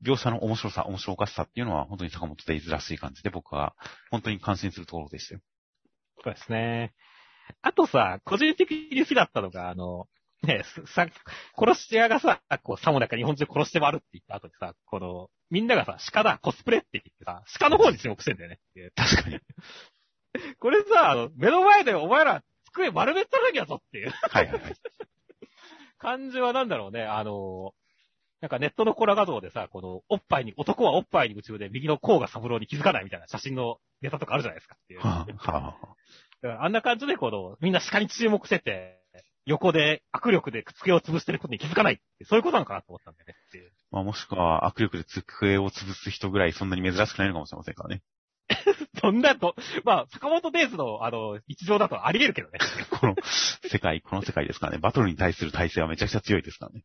描写の面白さ、面白おかしさっていうのは、本当に坂本デイズらしい感じで僕は、本当に感心するところでしたよ。そうですね。あとさ、個人的に好きだったのが、あの、ね、さ、殺し屋がさ、こう、さもなく日本中殺して回るって言った後にさ、この、みんながさ、鹿だ、コスプレって言ってさ、鹿の方に注目してんだよね。確かに。これさ、あの、目の前でお前ら机丸めったらにやぞっていうはいはいはい。感じはなんだろうね、あの、なんかネットのコラ画像でさ、この、おっぱいに、男はおっぱいに夢中で右の甲が三郎に気づかないみたいな写真のネタとかあるじゃないですかっていう。はあ、はあ、あんな感じでこの、みんな鹿に注目してて、横で握力で机を潰してることに気づかないって、そういうことなのかなと思ったんだよねっていう。まあもしくは握力で机を潰す人ぐらいそんなに珍しくないのかもしれませんからね。そんなと、まあ、坂本デイズの、あの、日常だとあり得るけどね。この世界、この世界ですからね。バトルに対する体制はめちゃくちゃ強いですからね。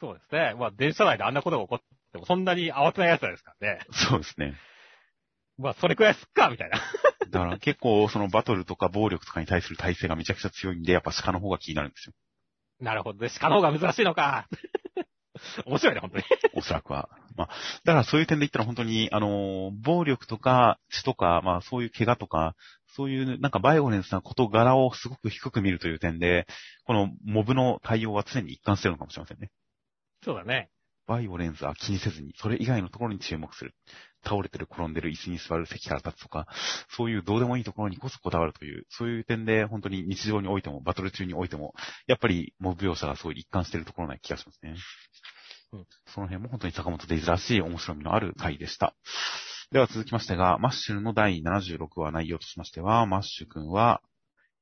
そうですね。まあ、電車内であんなことが起こっても、そんなに慌てない奴らですからね。そうですね。まあ、それくらいすっか、みたいな。だから結構そのバトルとか暴力とかに対する体制がめちゃくちゃ強いんで、やっぱ鹿の方が気になるんですよ。なるほどね。鹿の方が珍しいのか。面白いね、本当に。おそらくは。まあ、だからそういう点で言ったら本当に、あの、暴力とか血とか、まあそういう怪我とか、そういうなんかバイオレンスな事柄をすごく低く見るという点で、このモブの対応は常に一貫してるのかもしれませんね。そうだね。バイオレンスは気にせずに、それ以外のところに注目する。倒れてる、転んでる、椅子に座る、席から立つとか、そういうどうでもいいところにこそこだわるという、そういう点で本当に日常においても、バトル中においても、やっぱりモブ描写がすごい一貫しているところな気がしますね。うんその辺も本当にサカモトデイズらしい面白みのある回でした。では続きましてが、マッシュルの第76話内容としましては、マッシュ君は、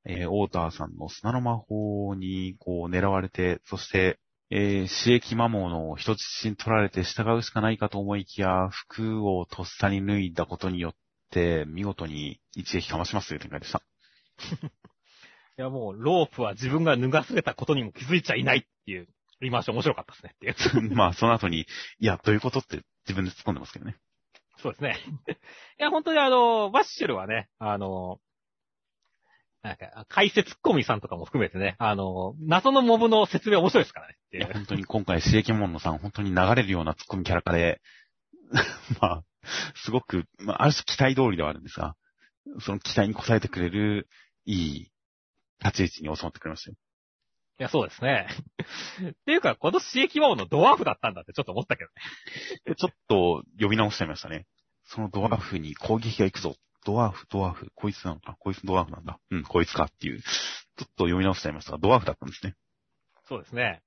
えー、オーターさんの砂の魔法にこう狙われて、そして、えー、刺激魔物を人質に取られて従うしかないかと思いきや、服をとっさに脱いだことによって、見事に一撃かましますという展開でした。いや、もう、ロープは自分が脱がされたことにも気づいちゃいないっていう、言い回し面白かったですねっていう。まあ、その後に、いや、どういうことって自分で突っ込んでますけどね。そうですね。いや、本当にあの、バッシュルはね、あの、なんか、解説コミさんとかも含めてね、あの、謎のモブの説明面白いですからねいや。本当に今回、刺激物さん、本当に流れるような突っ込みキャラ化で、まあ、すごく、まあ、ある種期待通りではあるんですが、その期待に応えてくれる、いい立ち位置に収まってくれましたよ。いや、そうですね。っていうか、この刺激魔王のドワーフだったんだってちょっと思ったけどね。でちょっと呼び直しちゃいましたね。そのドワーフに攻撃が行くぞ。ドワーフ、ドワーフ、こいつなのか、こいつドワーフなんだ。うん、こいつかっていう。ちょっと読み直しちゃいましたが、ドワーフだったんですね。そうですね。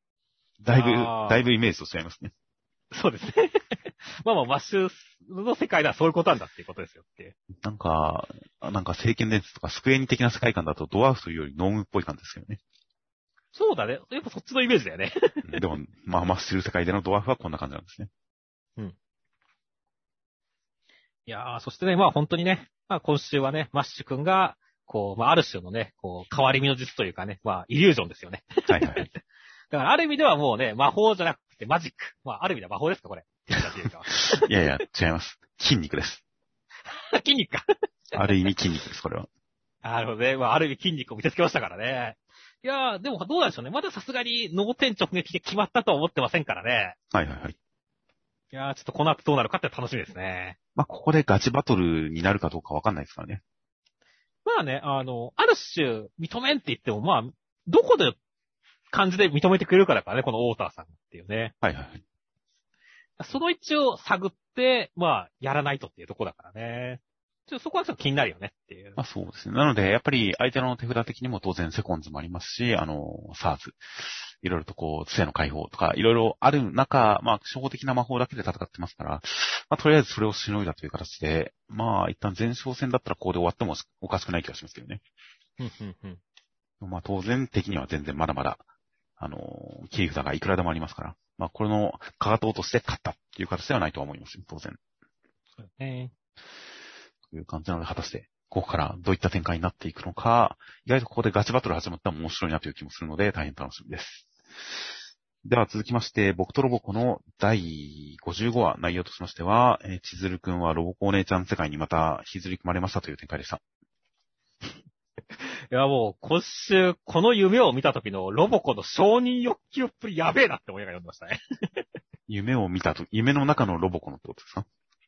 だいぶだいぶイメージと違いますね。そうですね。まあまあ、マッシュの世界ではそういうことなんだっていうことですよって。なんか、なんか聖剣伝説とかスクエニ的な世界観だとドワーフというよりノームっぽい感じですけどね。そうだね。やっぱそっちのイメージだよね。うんでも、まあ、マッシュル世界でのドワーフはこんな感じなんですね。いやー、そしてね、まあ本当にね、まあ今週はね、マッシュ君が、こう、まあある種のね、こう、変わり身の術というかね、まあイリュージョンですよね。はいはいはい。だからある意味ではもうね、魔法じゃなくてマジック。まあある意味では魔法ですか、これ。いやいや、違います。筋肉です。筋肉か。ある意味筋肉です、これは。なるほどね。まあある意味筋肉を見せつけましたからね。いやー、でもどうなんでしょうね。まださすがに脳天直撃で決まったとは思ってませんからね。はいはいはい。いやー、ちょっとこの後どうなるかって楽しみですね。まあ、ここでガチバトルになるかどうかわかんないですからね。まあね、あの、ある種、認めんって言っても、まあ、どこで感じで認めてくれるかだからね、このオーターさんっていうね。はいはいはい。その位置を探って、まあ、やらないとっていうとこだからね。ちょっとそこはちょっと気になるよねっていう。まあそうですね。なので、やっぱり相手の手札的にも当然セコンズもありますし、あの、サーズ。いろいろとこう、杖の解放とか、いろいろある中、まあ、初歩的な魔法だけで戦ってますから、まあ、とりあえずそれをしのいだという形で、まあ、一旦前哨戦だったらここで終わってもおかしくない気がしますけどね。まあ、当然的には全然まだまだ、あの、切り札がいくらでもありますから、まあ、これの、かかと落として勝ったっていう形ではないとは思いますよ、当然。そうね。という感じなので、果たして、ここからどういった展開になっていくのか、意外とここでガチバトル始まったら面白いなという気もするので、大変楽しみです。では続きまして、僕とロボコの第55話内容としましては、えー、千鶴くんはロボコお姉ちゃん世界にまた引きずり込まれましたという展開でした。いやもう、今週、この夢を見た時のロボコの承認欲求っぷりやべえなって思いながら読んでましたね。夢を見たと、夢の中のロボコのってことですか？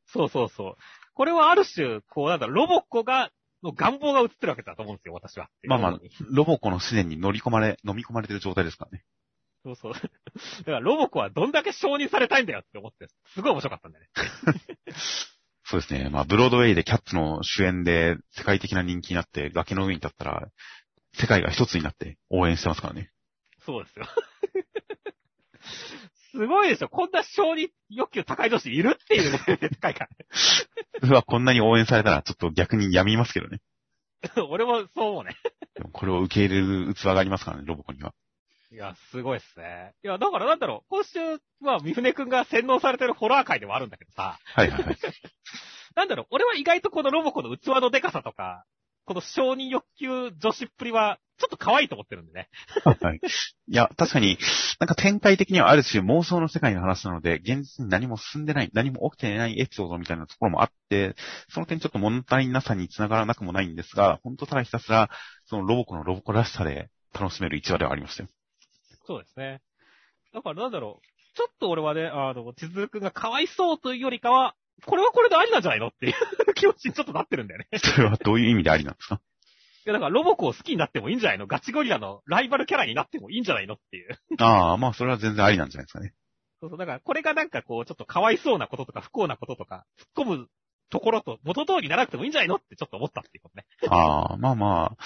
そうそうそう。これはある種、こうなんだ、ロボコが、の願望が映ってるわけだと思うんですよ、私は。まあまあロボコの自然に乗り込まれ、飲み込まれてる状態ですからね。そうそう。だからロボコはどんだけ承認されたいんだよって思って、すごい面白かったんだよね。そうですね。まあ、ブロードウェイでキャッツの主演で世界的な人気になって崖の上に立ったら、世界が一つになって応援してますからね。そうですよ。すごいでしょ。こんな承認欲求高い女子いるっていうね、高いかうわ、こんなに応援されたらちょっと逆に病みますけどね。ら。俺もそう思うね。でもこれを受け入れる器がありますからね、ロボコには。いや、すごいっすね。いや、だからなんだろう、今週、まあ、三船くんが洗脳されてるホラー界でもあるんだけどさ、はいはいはい。なんだろう、俺は意外とこのロボコの器のデカさとか、この承認欲求女子っぷりは、ちょっと可愛いと思ってるんでね。はい。いや、確かに、なんか展開的にはある種妄想の世界の話なので、現実に何も進んでない、何も起きていないエピソードみたいなところもあって、その点ちょっと物足りなさにつながらなくもないんですが、本当ただひたすら、そのロボコのロボコらしさで楽しめる一話ではありましたよ。そうですね。だからなんだろう、ちょっと俺はね、あの、千鶴くんが可哀想というよりかは、これはこれでありなんじゃないのっていう気持ちにちょっとなってるんだよね。いそれはどういう意味でありなんですか？や、だからロボコを好きになってもいいんじゃないの？ガチゴリラのライバルキャラになってもいいんじゃないの？っていう。ああ、まあそれは全然ありなんじゃないですかね。そうそう、だからこれがなんかこう、ちょっと可哀想なこととか不幸なこととか、突っ込むところと元通りにならなくてもいいんじゃないの？ってちょっと思ったっていうことね。ああ、まあまあ、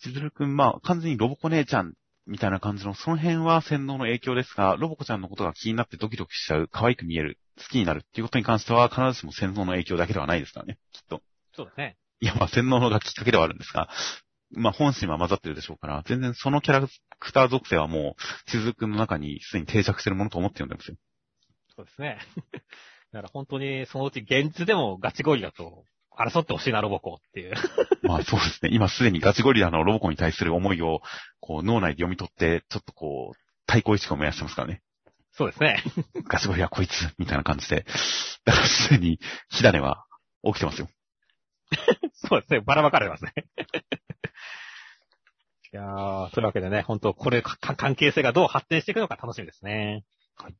千鶴くん、まあ完全にロボコ姉ちゃんみたいな感じの、その辺は洗脳の影響ですが、ロボコちゃんのことが気になってドキドキしちゃう、可愛く見える、好きになるっていうことに関しては必ずしも洗脳の影響だけではないですからね、きっと。そうですね。いや、まあ洗脳がきっかけではあるんですが、まあ本心は混ざってるでしょうから、全然そのキャラクター属性はもう、千鶴くんの中にすでに定着してるものと思ってるんですよ。そうですね。だから本当にそのうち現実でもガチゴリラと争ってほしいな、ロボコっていう。まあそうですね。今すでにガチゴリラのロボコに対する思いを、こう脳内で読み取って、ちょっとこう、対抗意識を燃やしてますからね。そうですね。ガチゴリラこいつ、みたいな感じで。だからすでに、火種は起きてますよ。そうですね。ばらまかれますね。いやー、そういうわけでね、本当これ、関係性がどう発展していくのか楽しみですね。はい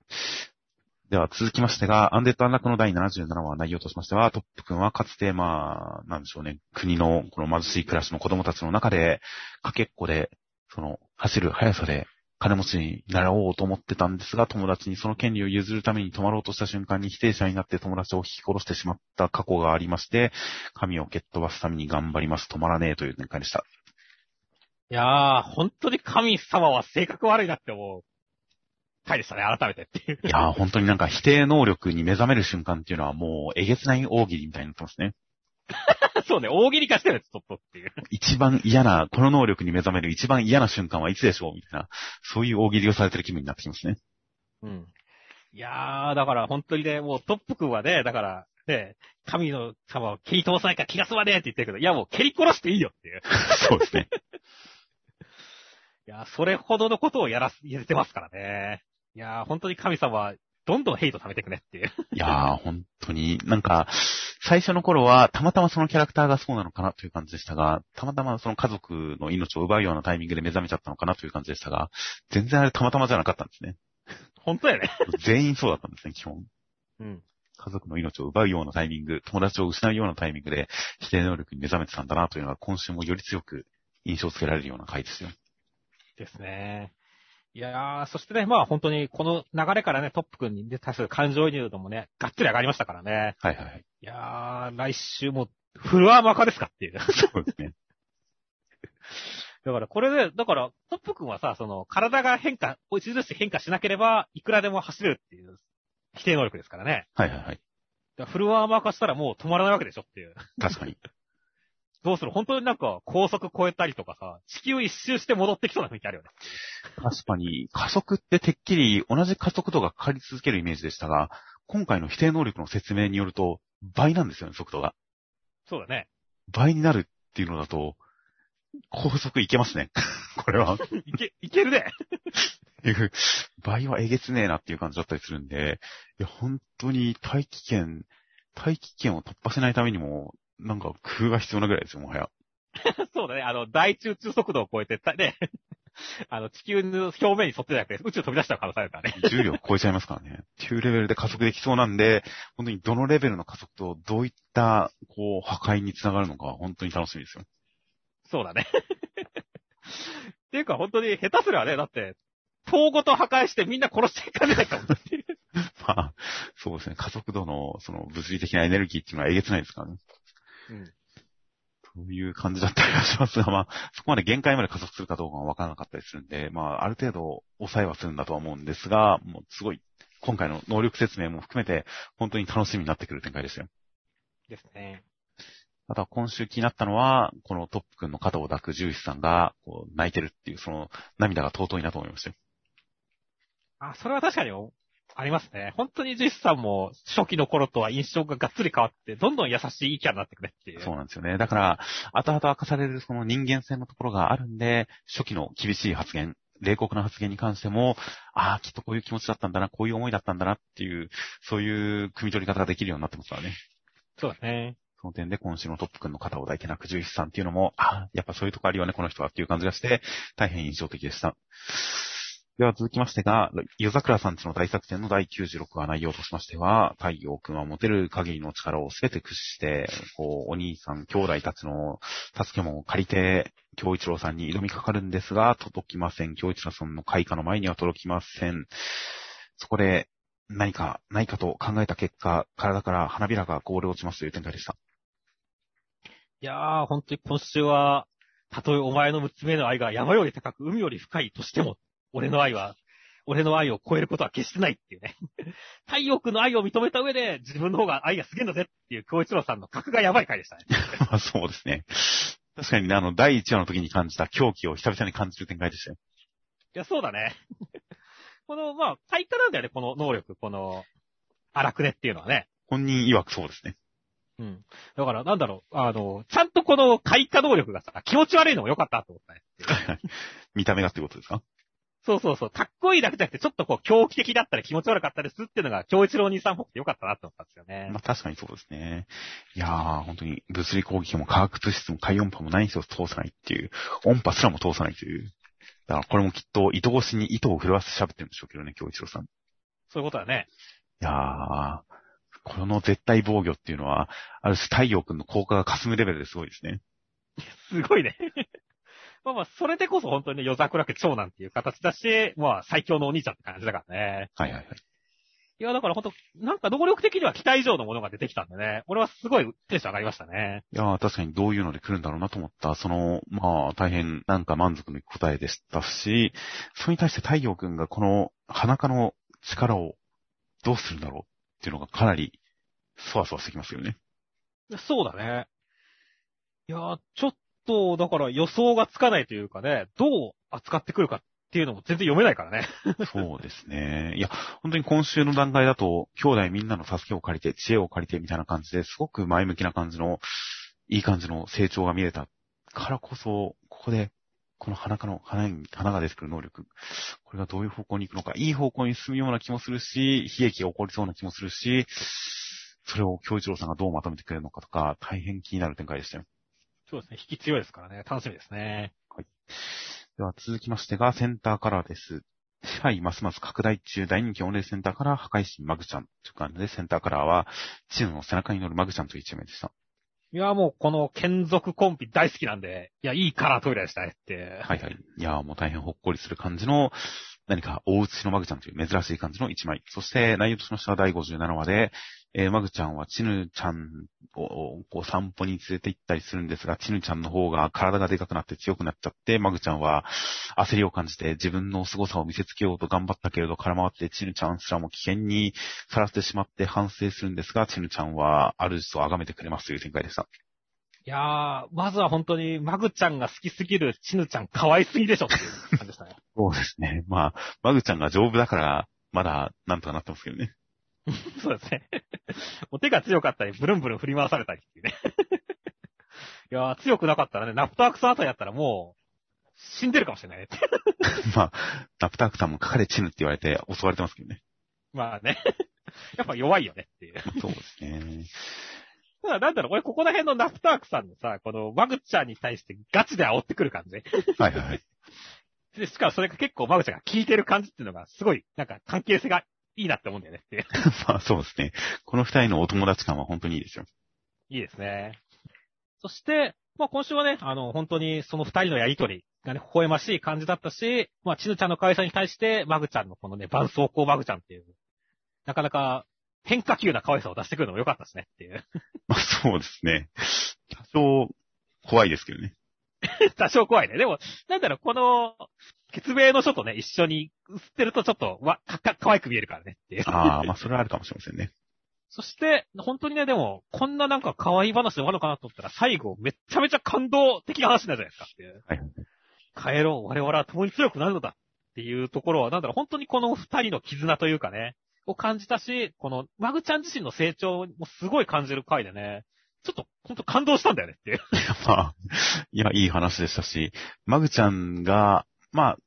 では続きましてが、アンデッド・アンラックの第77話内容としましては、トップ君はかつて、まあ、なんでしょうね、国のこの貧しい暮らしの子供たちの中で、かけっこで、その、走る速さで、金持ちになろうと思ってたんですが、友達にその権利を譲るために止まろうとした瞬間に否定者になって友達を引き殺してしまった過去がありまして、神を蹴っ飛ばすために頑張ります、止まらねえという展開でした。いやー、本当に神様は性格悪いなって思う回でしたね、改めてっていう。いやー、本当になんか否定能力に目覚める瞬間っていうのはもう、えげつない大喜利みたいになってますね。そうね、大喜利化してるんです、ちょっとっていう。一番嫌な、この能力に目覚める一番嫌な瞬間はいつでしょう？みたいな、そういう大喜利をされてる気分になってきますね。うん。いやー、だから本当にね、もうトップ君はね、だから、ね、神の様を蹴り通さないから気が済まねえって言ってるけど、いやもう蹴り殺していいよっていう。そうですね。いやー、それほどのことをやらす、言ってますからね。いやー、本当に神様は、どんどんヘイト貯めてくねっていう。いやー、本当に、なんか、最初の頃は、たまたまそのキャラクターがそうなのかなという感じでしたが、たまたまその家族の命を奪うようなタイミングで目覚めちゃったのかなという感じでしたが、全然あれたまたまじゃなかったんですね。本当やね。全員そうだったんですね、基本。うん。家族の命を奪うようなタイミング、友達を失うようなタイミングで、否定能力に目覚めてたんだなというのが、今週もより強く印象付けられるような回ですよ。ですね。いやー、そしてね、まあ本当にこの流れからね、トップ君に対する感情移入度もね、がっつり上がりましたからね。はいはいはい。いやー、来週もフルアーマー化ですかっていう。そうですね。だからこれで、だからトップ君はさ、その体が変化、著しく変化しなければ、いくらでも走れるっていう否定能力ですからね。はいはいはい。フルアーマー化したらもう止まらないわけでしょっていう。確かに。どうする？本当になんか高速超えたりとかさ、地球一周して戻ってきそうな雰囲気あるよね。確かに、加速っててっきり同じ加速度がかかり続けるイメージでしたが、今回の否定能力の説明によると、倍なんですよね、速度が。そうだね。倍になるっていうのだと、高速いけますね。これは。いけ、いけるね。倍はえげつねえなっていう感じだったりするんで、いや、本当に大気圏、大気圏を突破しないためにも、なんか工夫が必要なぐらいですよ、もはや。そうだね。あの、大中中速度を超えて、たね、あの、地球の表面に沿ってじゃなくて、宇宙飛び出しちゃう可能性あるからね。重量超えちゃいますからね。っていうレベルで加速できそうなんで、本当にどのレベルの加速とどういった、こう、破壊につながるのか、本当に楽しみですよ。そうだね。っていうか、本当に下手すりゃね、だって、塔ごと破壊してみんな殺していかないかもっていう。まあ、そうですね。加速度の、その、物理的なエネルギーっていうのはえげつないですからね。うん。そういう感じだったりはしますが、まあ、そこまで限界まで加速するかどうかはわからなかったりするんで、まあ、ある程度抑えはするんだとは思うんですが、もうすごい、今回の能力説明も含めて、本当に楽しみになってくる展開ですよ。ですね。あとは今週気になったのは、このトップ君の肩を抱く獣医師さんが、こう、泣いてるっていう、その、涙が尊いなと思いましたよ。あ、それは確かにありますね。本当にジスさんも初期の頃とは印象ががっつり変わって、どんどん優しいキャラになってくれっていう。そうなんですよね。だから、後々明かされるその人間性のところがあるんで、初期の厳しい発言、冷酷な発言に関しても、ああ、きっとこういう気持ちだったんだな、こういう思いだったんだなっていう、そういう汲み取り方ができるようになってますからね。そうですね。その点で今週のトップ君の肩を抱いてなく獣医師さんっていうのも、ああ、やっぱそういうとこあるよね、この人はっていう感じがして、大変印象的でした。では続きましてが、夜桜さんちの大作戦の第96話内容としましては、太陽君は持てる限りの力をすべて駆使して、こう、お兄さん、兄弟たちの助けも借りて、京一郎さんに挑みかかるんですが、届きません。京一郎さんの開花の前には届きません。そこで、何か、ないかと考えた結果、体から花びらがこぼれ落ちますという展開でした。いやー、本当に今週は、たとえお前の娘の愛が山より高く海より深いとしても、俺の愛は、俺の愛を超えることは決してないっていうね。太陽君の愛を認めた上で、自分の方が愛がすげえんだぜっていう京一郎さんの格がやばい回でしたね。ま あそうですね。確かにね、あの、第1話の時に感じた狂気を久々に感じる展開でしたよ。いや、そうだね。この、まあ、開花なんだよね、この能力、この、荒くねっていうのはね。本人曰くそうですね。うん。だから、なんだろう、あの、ちゃんとこの開花能力がさ、気持ち悪いのも良かったと思ったね。見た目がってことですか？そうそうそう。かっこいいだけじゃなくて、ちょっとこう、狂気的だったり気持ち悪かったりするっていうのが、京一郎兄さんっぽくてよかったなって思ったんですよね。まあ確かにそうですね。いやー、本当に物理攻撃も化学物質も海音波も何一つ通さないっていう、音波すらも通さないという。だからこれもきっと糸越しに糸を震わせて喋ってるんでしょうけどね、京一郎さん。そういうことだね。いやー、この絶対防御っていうのは、ある種太陽君の効果が霞むレベルですごいですね。すごいね。まあまあ、それでこそ本当に夜桜家長男っていう形だし、まあ最強のお兄ちゃんって感じだからね。はいはいはい。いや、だから本当なんか能力的には期待以上のものが出てきたんでね。俺はすごいテンション上がりましたね。いや、確かにどういうので来るんだろうなと思った。その、まあ、大変なんか満足のいく答えでしたし、それに対して太陽君がこの鼻かの力をどうするんだろうっていうのがかなり、そわそわしてきますよね。そうだね。いや、ちょっと、だから予想がつかないというかね、どう扱ってくるかっていうのも全然読めないからね。そうですね。いや、本当に今週の段階だと、兄弟みんなの助けを借りて、知恵を借りてみたいな感じですごく前向きな感じの、いい感じの成長が見れたからこそ、ここで、この花かの、花に、花が出てくる能力、これがどういう方向に行くのか、いい方向に進むような気もするし、悲劇が起こりそうな気もするし、それを京一郎さんがどうまとめてくれるのかとか、大変気になる展開でしたよ。そうですね。引き強いですからね。楽しみですね。はい。では続きましてが、センターカラーです。支配ますます拡大中、大人気オンレーセンターカラー、破壊神マグちゃんという感じで、センターカラーは、チヌの背中に乗るマグちゃんという一名でした。いや、もうこの剣族コンビ大好きなんで、いや、いいカラートイレでしたねって。はいはい。いや、もう大変ほっこりする感じの、何か大写しのマグちゃんという珍しい感じの一枚。そして内容としましては第57話で、えー、マグちゃんはチヌちゃんをこう散歩に連れて行ったりするんですが、チヌちゃんの方が体がでかくなって強くなっちゃって、マグちゃんは焦りを感じて自分の凄さを見せつけようと頑張ったけれど空回ってチヌちゃんすらも危険にさらしてしまって反省するんですが、チヌちゃんはある主と崇めてくれますという展開でした。いやー、まずは本当に、マグちゃんが好きすぎるチヌちゃん可愛すぎでしょっていう感じでしたね。そうですね。まあ、マグちゃんが丈夫だから、まだ、なんとかなってますけどね。そうですね。もう手が強かったり、ブルンブルン振り回されたりっていうね。いやー、強くなかったらね、ナプタークさんあたりやったらもう、死んでるかもしれないね。まあ、ナプタークさんもかかれチヌって言われて襲われてますけどね。まあね。やっぱ弱いよねっていう。そうですね。なんだろう、俺ここら辺のナプタークさんのさ、このマグちゃんに対してガチで煽ってくる感じ。はいはいはい。で、しかもそれが結構マグちゃんが効いてる感じっていうのがすごい、なんか関係性がいいなって思うんだよねっていう。まあそうですね。この二人のお友達感は本当にいいですよ。いいですね。そして、まあ今週はね、あの、本当にその二人のやりとりがね、微笑ましい感じだったし、まあ、ちぬちゃんの可愛さに対して、マグちゃんのこのね、伴奏校マグちゃんっていう、なかなか変化球な可愛さを出してくるのも良かったですねっていう。まあそうですね。多少、怖いですけどね。多少怖いね。でも、なんだろう、この、血明の書とね、一緒に映ってるとちょっと、わ、か、か、可愛く見えるからねっていう。ああ、まあそれはあるかもしれませんね。そして、本当にね、でも、こんななんか可愛い話で終わるのかなと思ったら、最後、めっちゃめちゃ感動的な話になるじゃないですかっていう。はい。帰ろう、我々は共に強くなるのだっていうところは、なんだろう、本当にこの二人の絆というかね、を感じたし、この、マグちゃん自身の成長もすごい感じる回でね、ちょっと、本当感動したんだよねっていう。まあ、いや、いい話でしたし、マグちゃんが、まあ、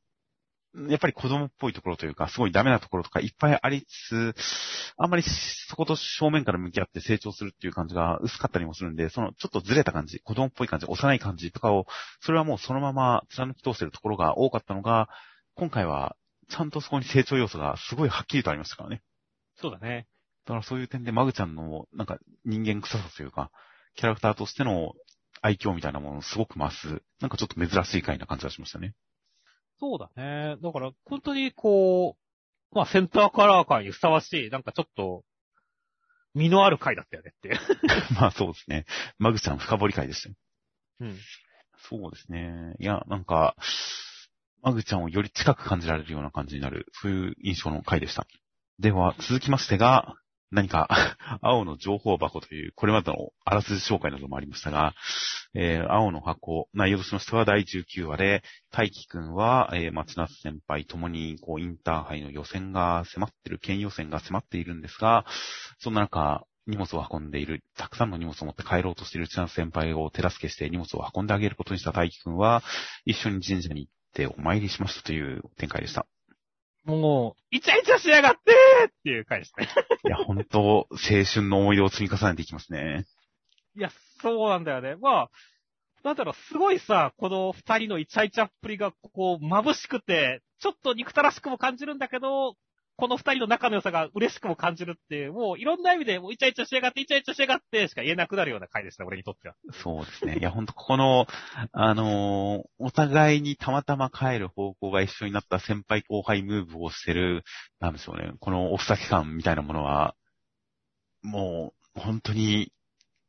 やっぱり子供っぽいところというか、すごいダメなところとかいっぱいありつつ、あんまりそこと正面から向き合って成長するっていう感じが薄かったりもするんで、そのちょっとずれた感じ、子供っぽい感じ、幼い感じとかを、それはもうそのまま貫き通してるところが多かったのが、今回はちゃんとそこに成長要素がすごいはっきりとありましたからね。そうだね。だからそういう点でマグちゃんのなんか人間臭さというか、キャラクターとしての愛嬌みたいなものをすごく増す、なんかちょっと珍しい回な感じがしましたね。そうだね。だから、本当にこう、まあ、センターカラー感にふさわしい、なんかちょっと、身のある回だったよねって。まあそうですね。マグちゃん深掘り会でしたよ。うん。そうですね。いや、なんか、マグちゃんをより近く感じられるような感じになる、そういう印象の回でした。では、続きましてが、何か、青の情報箱という、これまでのあらすじ紹介などもありましたが、えー、青の箱、内容としましては第19話で、大輝くんは、えー、松夏先輩ともに、こう、インターハイの予選が迫ってる、県予選が迫っているんですが、そんな中、荷物を運んでいる、たくさんの荷物を持って帰ろうとしている千夏先輩を手助けして荷物を運んであげることにした大輝くんは、一緒に神社に行てお参りしましたという展開でした。もう、イチャイチャしやがってーっていう回ですね。いや、本当青春の思い出を積み重ねていきますね。いや、そうなんだよね。まあ、なんだろう、すごいさ、この二人のイチャイチャっぷりが、こう、眩しくて、ちょっと憎たらしくも感じるんだけど、この二人の仲の良さが嬉しくも感じるっていう、もういろんな意味で、もうイチャイチャしやがって、イチャイチャしやがってしか言えなくなるような回でした、俺にとっては。そうですね。いや、ほんとここの、あのーお互いにたまたま帰る方向が一緒になった先輩後輩ムーブをしてる、なんでしょうね。このおふざけ感みたいなものは、もう、本当に、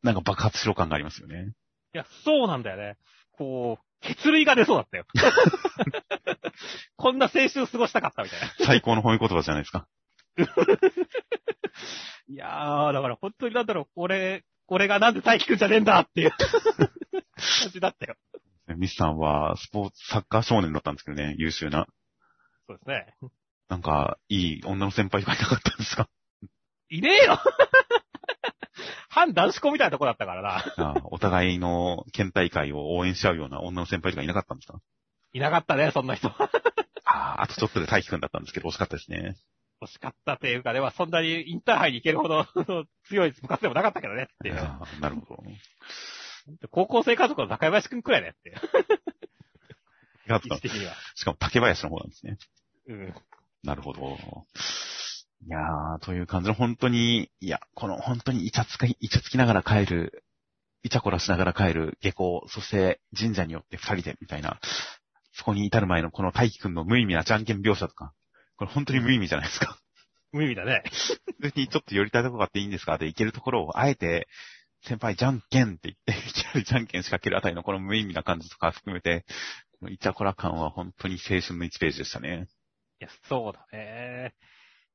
なんか爆発しろ感がありますよね。いや、そうなんだよね。こう、血類が出そうだったよ。こんな青春過ごしたかったみたいな。最高の褒め言葉じゃないですか。いやー、だから本当になんだろう、俺、俺がなんで大輝くんじゃねえんだっていう感じだったよ。ミスさんはスポーツ、サッカー少年だったんですけどね、優秀な。そうですね。なんか、いい女の先輩とかいなかったんですか？いねえよ反男子校みたいなとこだったからな。ああお互いの県大会を応援し合うような女の先輩とかいなかったんですか？いなかったね、そんな人。ああ、あとちょっとで大輝くんだったんですけど、惜しかったですね。欲しかったっていうか、ではそんなにインターハイに行けるほど 強い部活でもなかったけどねっていう。ああなるほど。高校生家族の中林くんくらいねって 位置的には。しかも竹林の方なんですね。うん。なるほど。いやー、という感じの本当に、いや、この本当にイチャつか、イチャつきながら帰る、イチャコラしながら帰る下校、そして神社によって二人で、みたいな、そこに至る前のこの大輝くんの無意味なじゃんけん描写とか、これ本当に無意味じゃないですか。無意味だね。別にちょっと寄りたいとこがあっていいんですか？で行けるところを、あえて、先輩じゃんけんって言って、いきなりじゃんけん仕掛けるあたりのこの無意味な感じとか含めて、このイチャコラ感は本当に青春の1ページでしたね。いや、そうだね。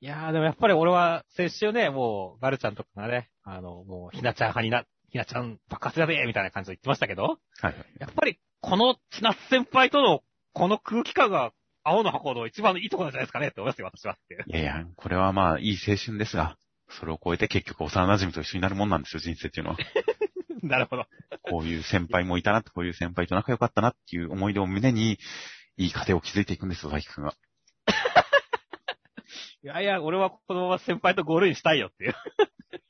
いやー、でもやっぱり俺は先週ね、もう、ガルちゃんとかがね、あの、もう、ひなちゃん派にな、ひなちゃん爆発だべみたいな感じで言ってましたけど、はいはい。やっぱり、この千夏先輩との、この空気感が、青の箱の一番のいいところなんじゃないですかねって思いますよ、私はっていやいや、これはまあ、いい青春ですが、それを超えて結局幼馴染と一緒になるもんなんですよ、人生っていうのは。なるほど。こういう先輩もいたなって、こういう先輩と仲良かったなっていう思い出を胸に、いい家庭を築いていくんですよ、大輝くんは。いやいや、俺はこのまま先輩とゴールインしたいよっていう。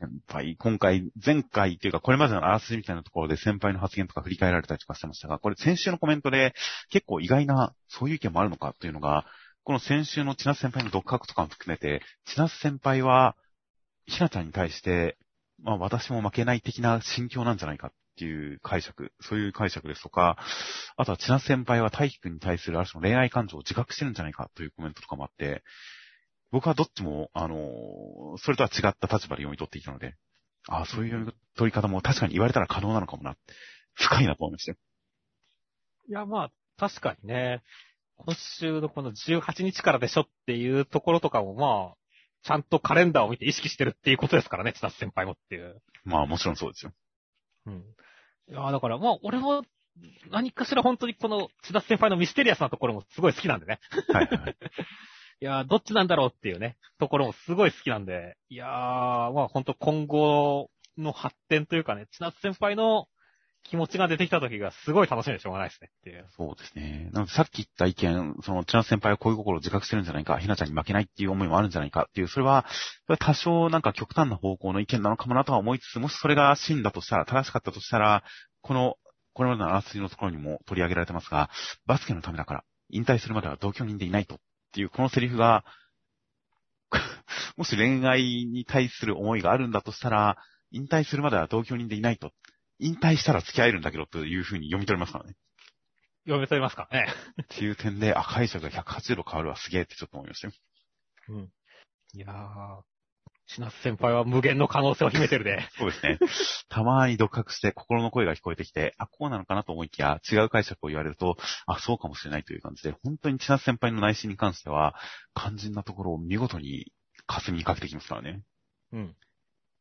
先輩、今回、前回っていうか、これまでのあらすじみたいなところで先輩の発言とか振り返られたりとかしてましたが、これ先週のコメントで結構意外な、そういう意見もあるのかというのが、この先週の千夏先輩の独白とかも含めて、千夏先輩は、ひなちゃんに対して、まあ私も負けない的な心境なんじゃないかていう解釈、そういう解釈ですとか、あとは千夏先輩は大輝くんに対するある種の恋愛感情を自覚してるんじゃないかというコメントとかもあって、僕はどっちも、あの、それとは違った立場で読み取っていたので、ああ、そういう取り方も確かに言われたら可能なのかもな。深いなと思いましたよ。いや、まあ、確かにね、今週のこの18日からでしょっていうところとかも、まあ、ちゃんとカレンダーを見て意識してるっていうことですからね、千夏先輩もっていう。まあもちろんそうですよ。うん。いや、だから、まあ、俺も、何かしら本当にこの千夏先輩のミステリアスなところもすごい好きなんでね。はいはいはい。いやー、どっちなんだろうっていうね、ところもすごい好きなんで、いやー、まあ本当今後の発展というかね、千夏先輩の気持ちが出てきた時がすごい楽しみでしょうがないですねっていう。そうですね。なのでさっき言った意見、その、千夏先輩は恋心を自覚してるんじゃないか、ひなちゃんに負けないっていう思いもあるんじゃないかっていう、それは、多少なんか極端な方向の意見なのかもなとは思いつつ、もしそれが真だとしたら、正しかったとしたら、この、これまでのあらすじのところにも取り上げられてますが、バスケのためだから、引退するまでは同居人でいないとっていう、このセリフが、もし恋愛に対する思いがあるんだとしたら、引退するまでは同居人でいないと。引退したら付き合えるんだけどというふうに読み取れますからね。読めとりますからね。っていう点で、あ、解釈が180度変わるわ、すげえってちょっと思いましたよ。うん。いやー、千夏先輩は無限の可能性を秘めてるで。そうですね。たまに独白して心の声が聞こえてきて、あ、こうなのかなと思いきや、違う解釈を言われると、あ、そうかもしれないという感じで、本当に千夏先輩の内心に関しては、肝心なところを見事に霞にかけてきますからね。うん。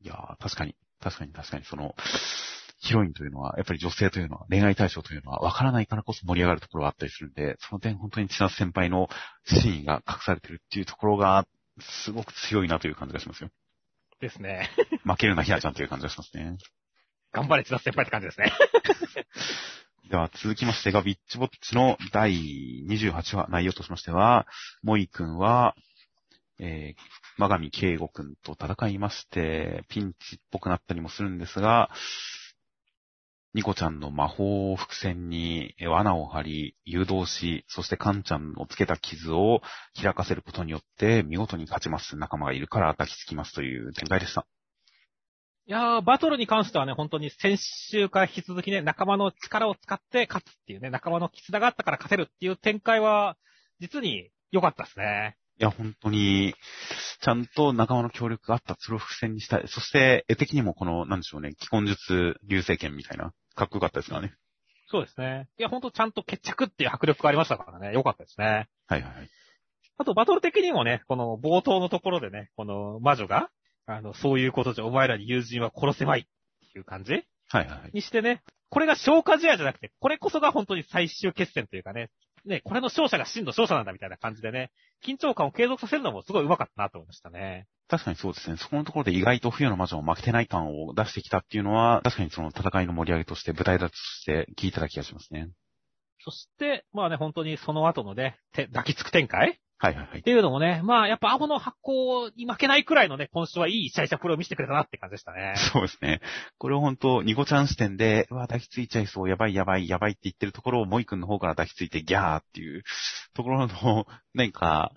いやー、確かに、確かに確かに、その、ヒロインというのは、やっぱり女性というのは、恋愛対象というのは、わからないからこそ盛り上がるところがあったりするんで、その点本当に千夏先輩の真意が隠されてるっていうところが、すごく強いなという感じがしますよ。ですね。負けるなひなちゃんという感じがしますね。頑張れ千夏先輩って感じですね。では続きましてが、ビッチボッチの第28話内容としましては、モイ君は、えー、マガミケイゴ君と戦いまして、ピンチっぽくなったりもするんですが、ニコちゃんの魔法伏線に罠を張り、誘導し、そしてカンちゃんのつけた傷を開かせることによって見事に勝ちます。仲間がいるから抱きつきますという展開でした。いやー、バトルに関してはね、本当に先週から引き続きね、仲間の力を使って勝つっていうね、仲間の絆があったから勝てるっていう展開は、実に良かったですね。いや、本当に、ちゃんと仲間の協力があったそれを伏線にしたい。そして、絵的にもこの、なんでしょうね、既婚術流星剣みたいな、かっこよかったですからね。そうですね。いや、本当ちゃんと決着っていう迫力がありましたからね、良かったですね。はいはいはい。あと、バトル的にもね、この冒頭のところでね、この魔女が、あの、そういうことじゃお前らに友人は殺せまいっていう感じはいはいはい。にしてね、これが消化試合じゃなくて、これこそが本当に最終決戦というかね、ね、これの勝者が真の勝者なんだみたいな感じでね、緊張感を継続させるのもすごい上手かったなと思いましたね。確かにそうですね。そこのところで意外と冬の魔女も負けてない感を出してきたっていうのは、確かにその戦いの盛り上げとして舞台立ちとして聞いてた気がしますね。そして、まあね、本当にその後のね、て抱きつく展開はいはいはいっ。ていうのもね、まあやっぱ青の発行に負けないくらいのね、今週はいい試合者プロを見せてくれたなって感じでしたね。そうですね。これを本当、ニコちゃん視点で、うわ、抱きついちゃいそう、やばいやばいやばいって言ってるところを、モイ君の方から抱きついてギャーっていうところの、なんか、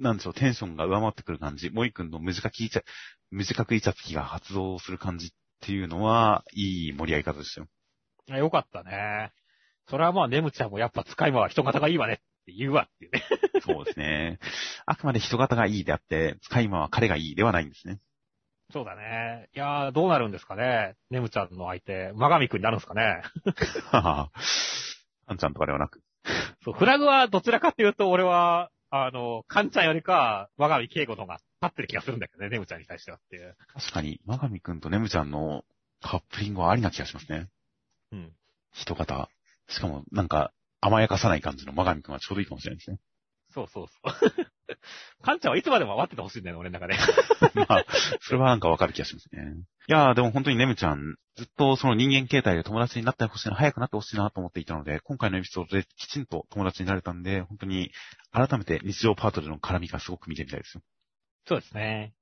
なんでしょう、テンションが上回ってくる感じ。モイ君の無自覚イチャ、無自覚イチャつきが発動する感じっていうのは、いい盛り上げ方でしたよ。よかったね。それはまあ、ネムちゃんもやっぱ使い魔は人型がいいわねって言うわっていうね。そうですね。あくまで人型がいいであって、使い魔は彼がいいではないんですね。そうだね。いやー、どうなるんですかね。ネムちゃんの相手、マガミ君になるんですかね。はは。カンちゃんとかではなく。そう、フラグはどちらかっていうと、俺は、あの、カンちゃんよりか、マガミ敬吾の方が立ってる気がするんだけどね、ネムちゃんに対してはっていう。確かに、マガミ君とネムちゃんのカップリングはありな気がしますね。うん。人型。しかも、なんか、甘やかさない感じのマガミ君はちょうどいいかもしれないですね。そうそうそう。カンちゃんはいつまでも待っててほしいんだよね、俺の中で。まあ、それはなんかわかる気がしますね。いやー、でも本当にネムちゃん、ずっとその人間形態で友達になってほしいな、早くなってほしいなと思っていたので、今回のエピソードできちんと友達になれたんで、本当に改めて日常パートでの絡みがすごく見てみたいですよ。そうですね。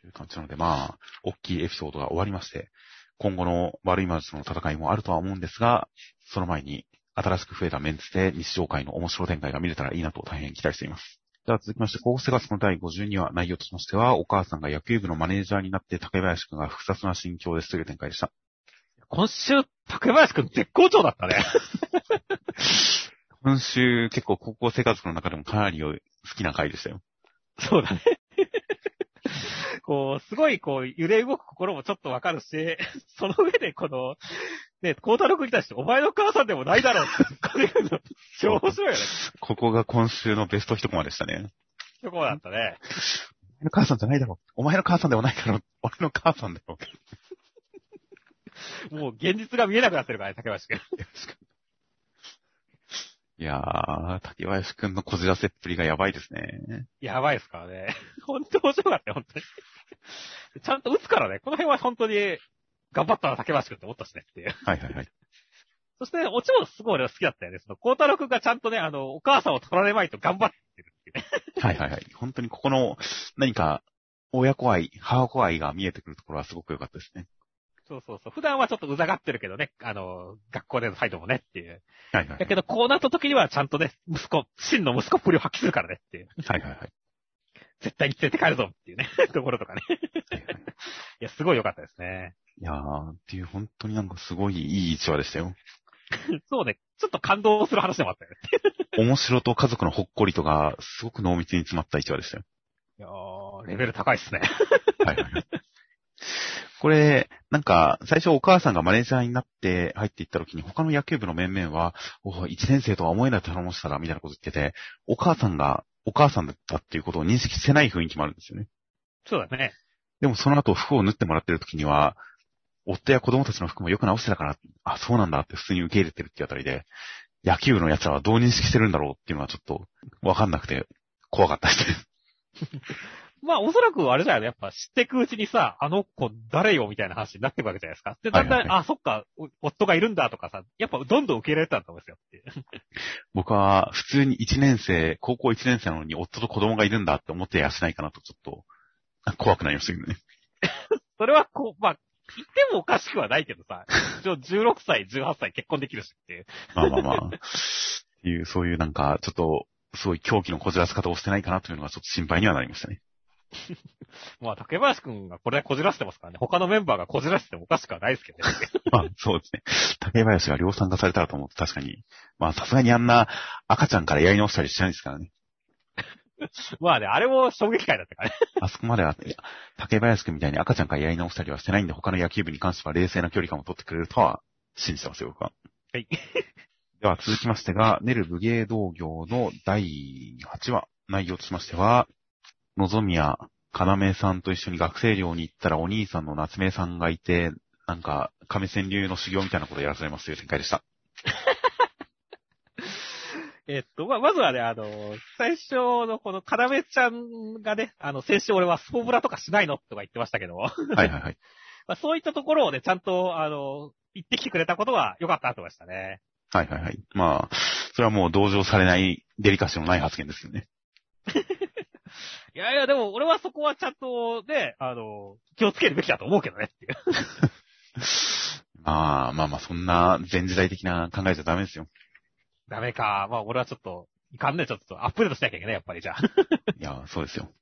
という感じなので、まあ、大きいエピソードが終わりまして、今後の悪い魔術の戦いもあるとは思うんですが、その前に新しく増えたメンツで日常界の面白展開が見れたらいいなと大変期待しています。では続きまして、高校生活の第52話内容としましては、お母さんが野球部のマネージャーになって竹林くんが複雑な心境ですという展開でした。今週、竹林くん絶好調だったね。今週結構高校生活の中でもかなり好きな回でしたよ。そうだね。こう、すごいこう、揺れ動く心もちょっとわかるし、その上でこの、ね、孝太郎君に対して、お前の母さんでもないだろうって、これ超面白いよね。ここが今週のベスト一コマでしたね。そこだったね。お前の母さんじゃないだろ。お前の母さんでもないだろ。俺の母さんだろ。もう現実が見えなくなってるからね、竹橋君。いやー、竹林くんのこじらせっぷりがやばいですね。やばいですからね。本当面白かったよ、本当に。ちゃんと打つからね、この辺は本当に、頑張ったな、竹橋君って思ったしねっていう。はいはいはい。そして、オチもすごい俺は好きだったよね。その、孝太郎くんがちゃんとね、あの、お母さんを取られまいと頑張ってるっていうね。はいはいはい。本当にここの何か親子愛、母子愛が見えてくるところはすごく良かったですね。そうそうそう。普段はちょっとうざがってるけどね、あの、学校での態度もねっていう。はいはい。だけど、こうなった時にはちゃんとね、息子、真の息子っぷりを発揮するからねっていう。はいはいはい。絶対に連れて帰るぞっていうね、ところとかね。はいはいいや、すごい良かったですね。いやー、っていう本当になんかすごいいい一話でしたよ。そうね、ちょっっと感動する話でもあったよね。面白と家族のほっこりとが、すごく濃密に詰まった一話でしたよ。いやー、レベル高いっすね。はいはいはい。これ、なんか、最初お母さんがマネージャーになって入っていった時に他の野球部の面々は、お一年生とは思えない頼もしさだ、みたいなこと言ってて、お母さんがお母さんだったっていうことを認識してない雰囲気もあるんですよね。そうだね。でもその後服を縫ってもらってる時には、夫や子供たちの服もよく直してたから、あ、そうなんだって普通に受け入れてるっていうあたりで、野球部の奴らはどう認識してるんだろうっていうのはちょっとわかんなくて怖かったです。まあ、おそらくあれじゃないの？やっぱ知ってくうちにさ、あの子誰よみたいな話になっていくわけじゃないですか。で、だんだん、はいはいあ、そっか、お夫がいるんだとかさ、やっぱどんどん受け入れたんだと思うんですよ。僕は普通に1年生、高校1年生なのに夫と子供がいるんだって思ってやしないかなとちょっとあ怖くなりましたけどね。それはこう、まあ、言ってもおかしくはないけどさ、一応16歳、18歳結婚できるしっていう。まあまあまあ。っていう、そういうなんか、ちょっと、すごい狂気のこじらせ方をしてないかなというのがちょっと心配にはなりましたね。まあ、竹林くんがこれこじらせてますからね。他のメンバーがこじらせてもおかしくはないですけどね。まあ、そうですね。竹林が量産化されたらと思うと確かに、まあさすがにあんな赤ちゃんからやり直したりしないですからね。まあね、あれも衝撃回だったからね。あそこまでは、竹林くんみたいに赤ちゃんからやり直したりはしてないんで、他の野球部に関しては冷静な距離感を取ってくれるとは信じてますよ、僕は。はい。では続きましてが、ネル武芸道業の第8話。内容としましては、のぞみやかなめさんと一緒に学生寮に行ったらお兄さんの夏目さんがいて、なんか、亀川流の修行みたいなことをやらされますという展開でした。えっと、まあ、まずはね、あの、最初のこの、かなめちゃんがね、あの、先週俺はスポブラとかしないのとか言ってましたけども、はいはいはい。まあ、そういったところをね、ちゃんと、あの、言ってきてくれたことは良かったと思いましたね。はいはいはい。まあ、それはもう同情されないデリカシーのない発言ですよね。いやいや、でも俺はそこはちゃんとね、あの、気をつけるべきだと思うけどねっていう。まあまあまあ、そんな前時代的な考えじゃダメですよ。ダメか。まあ俺はちょっと、いかんね、ちょっとアップデートしなきゃいけない、やっぱりじゃあ。いや、そうですよ。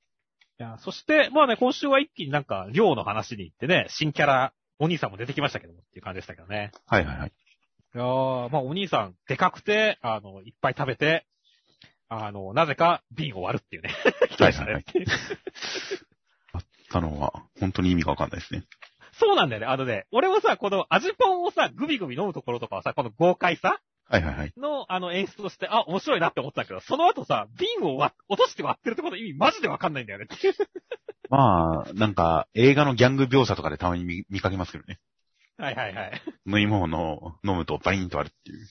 いや、そして、まあね、今週は一気になんか、寮の話に行ってね、新キャラ、お兄さんも出てきましたけどもっていう感じでしたけどね。はいはいはい。いやー、まあお兄さん、でかくて、あの、いっぱい食べて、あの、なぜか瓶を割るっていうね。人でしたね。はいたのは、本当に意味がわかんないですね。そうなんだよね。あのね、俺もさ、この味ポンをさ、グビグビ飲むところとかはさ、この豪快さはいはいはい。の、あの演出として、あ、面白いなって思ったけど、その後さ、瓶を割落として割ってるってこと意味マジでわかんないんだよね。まあ、なんか、映画のギャング描写とかでたまに見見かけますけどね。はいはいはい。飲み物を飲むとバリンと割るっていう。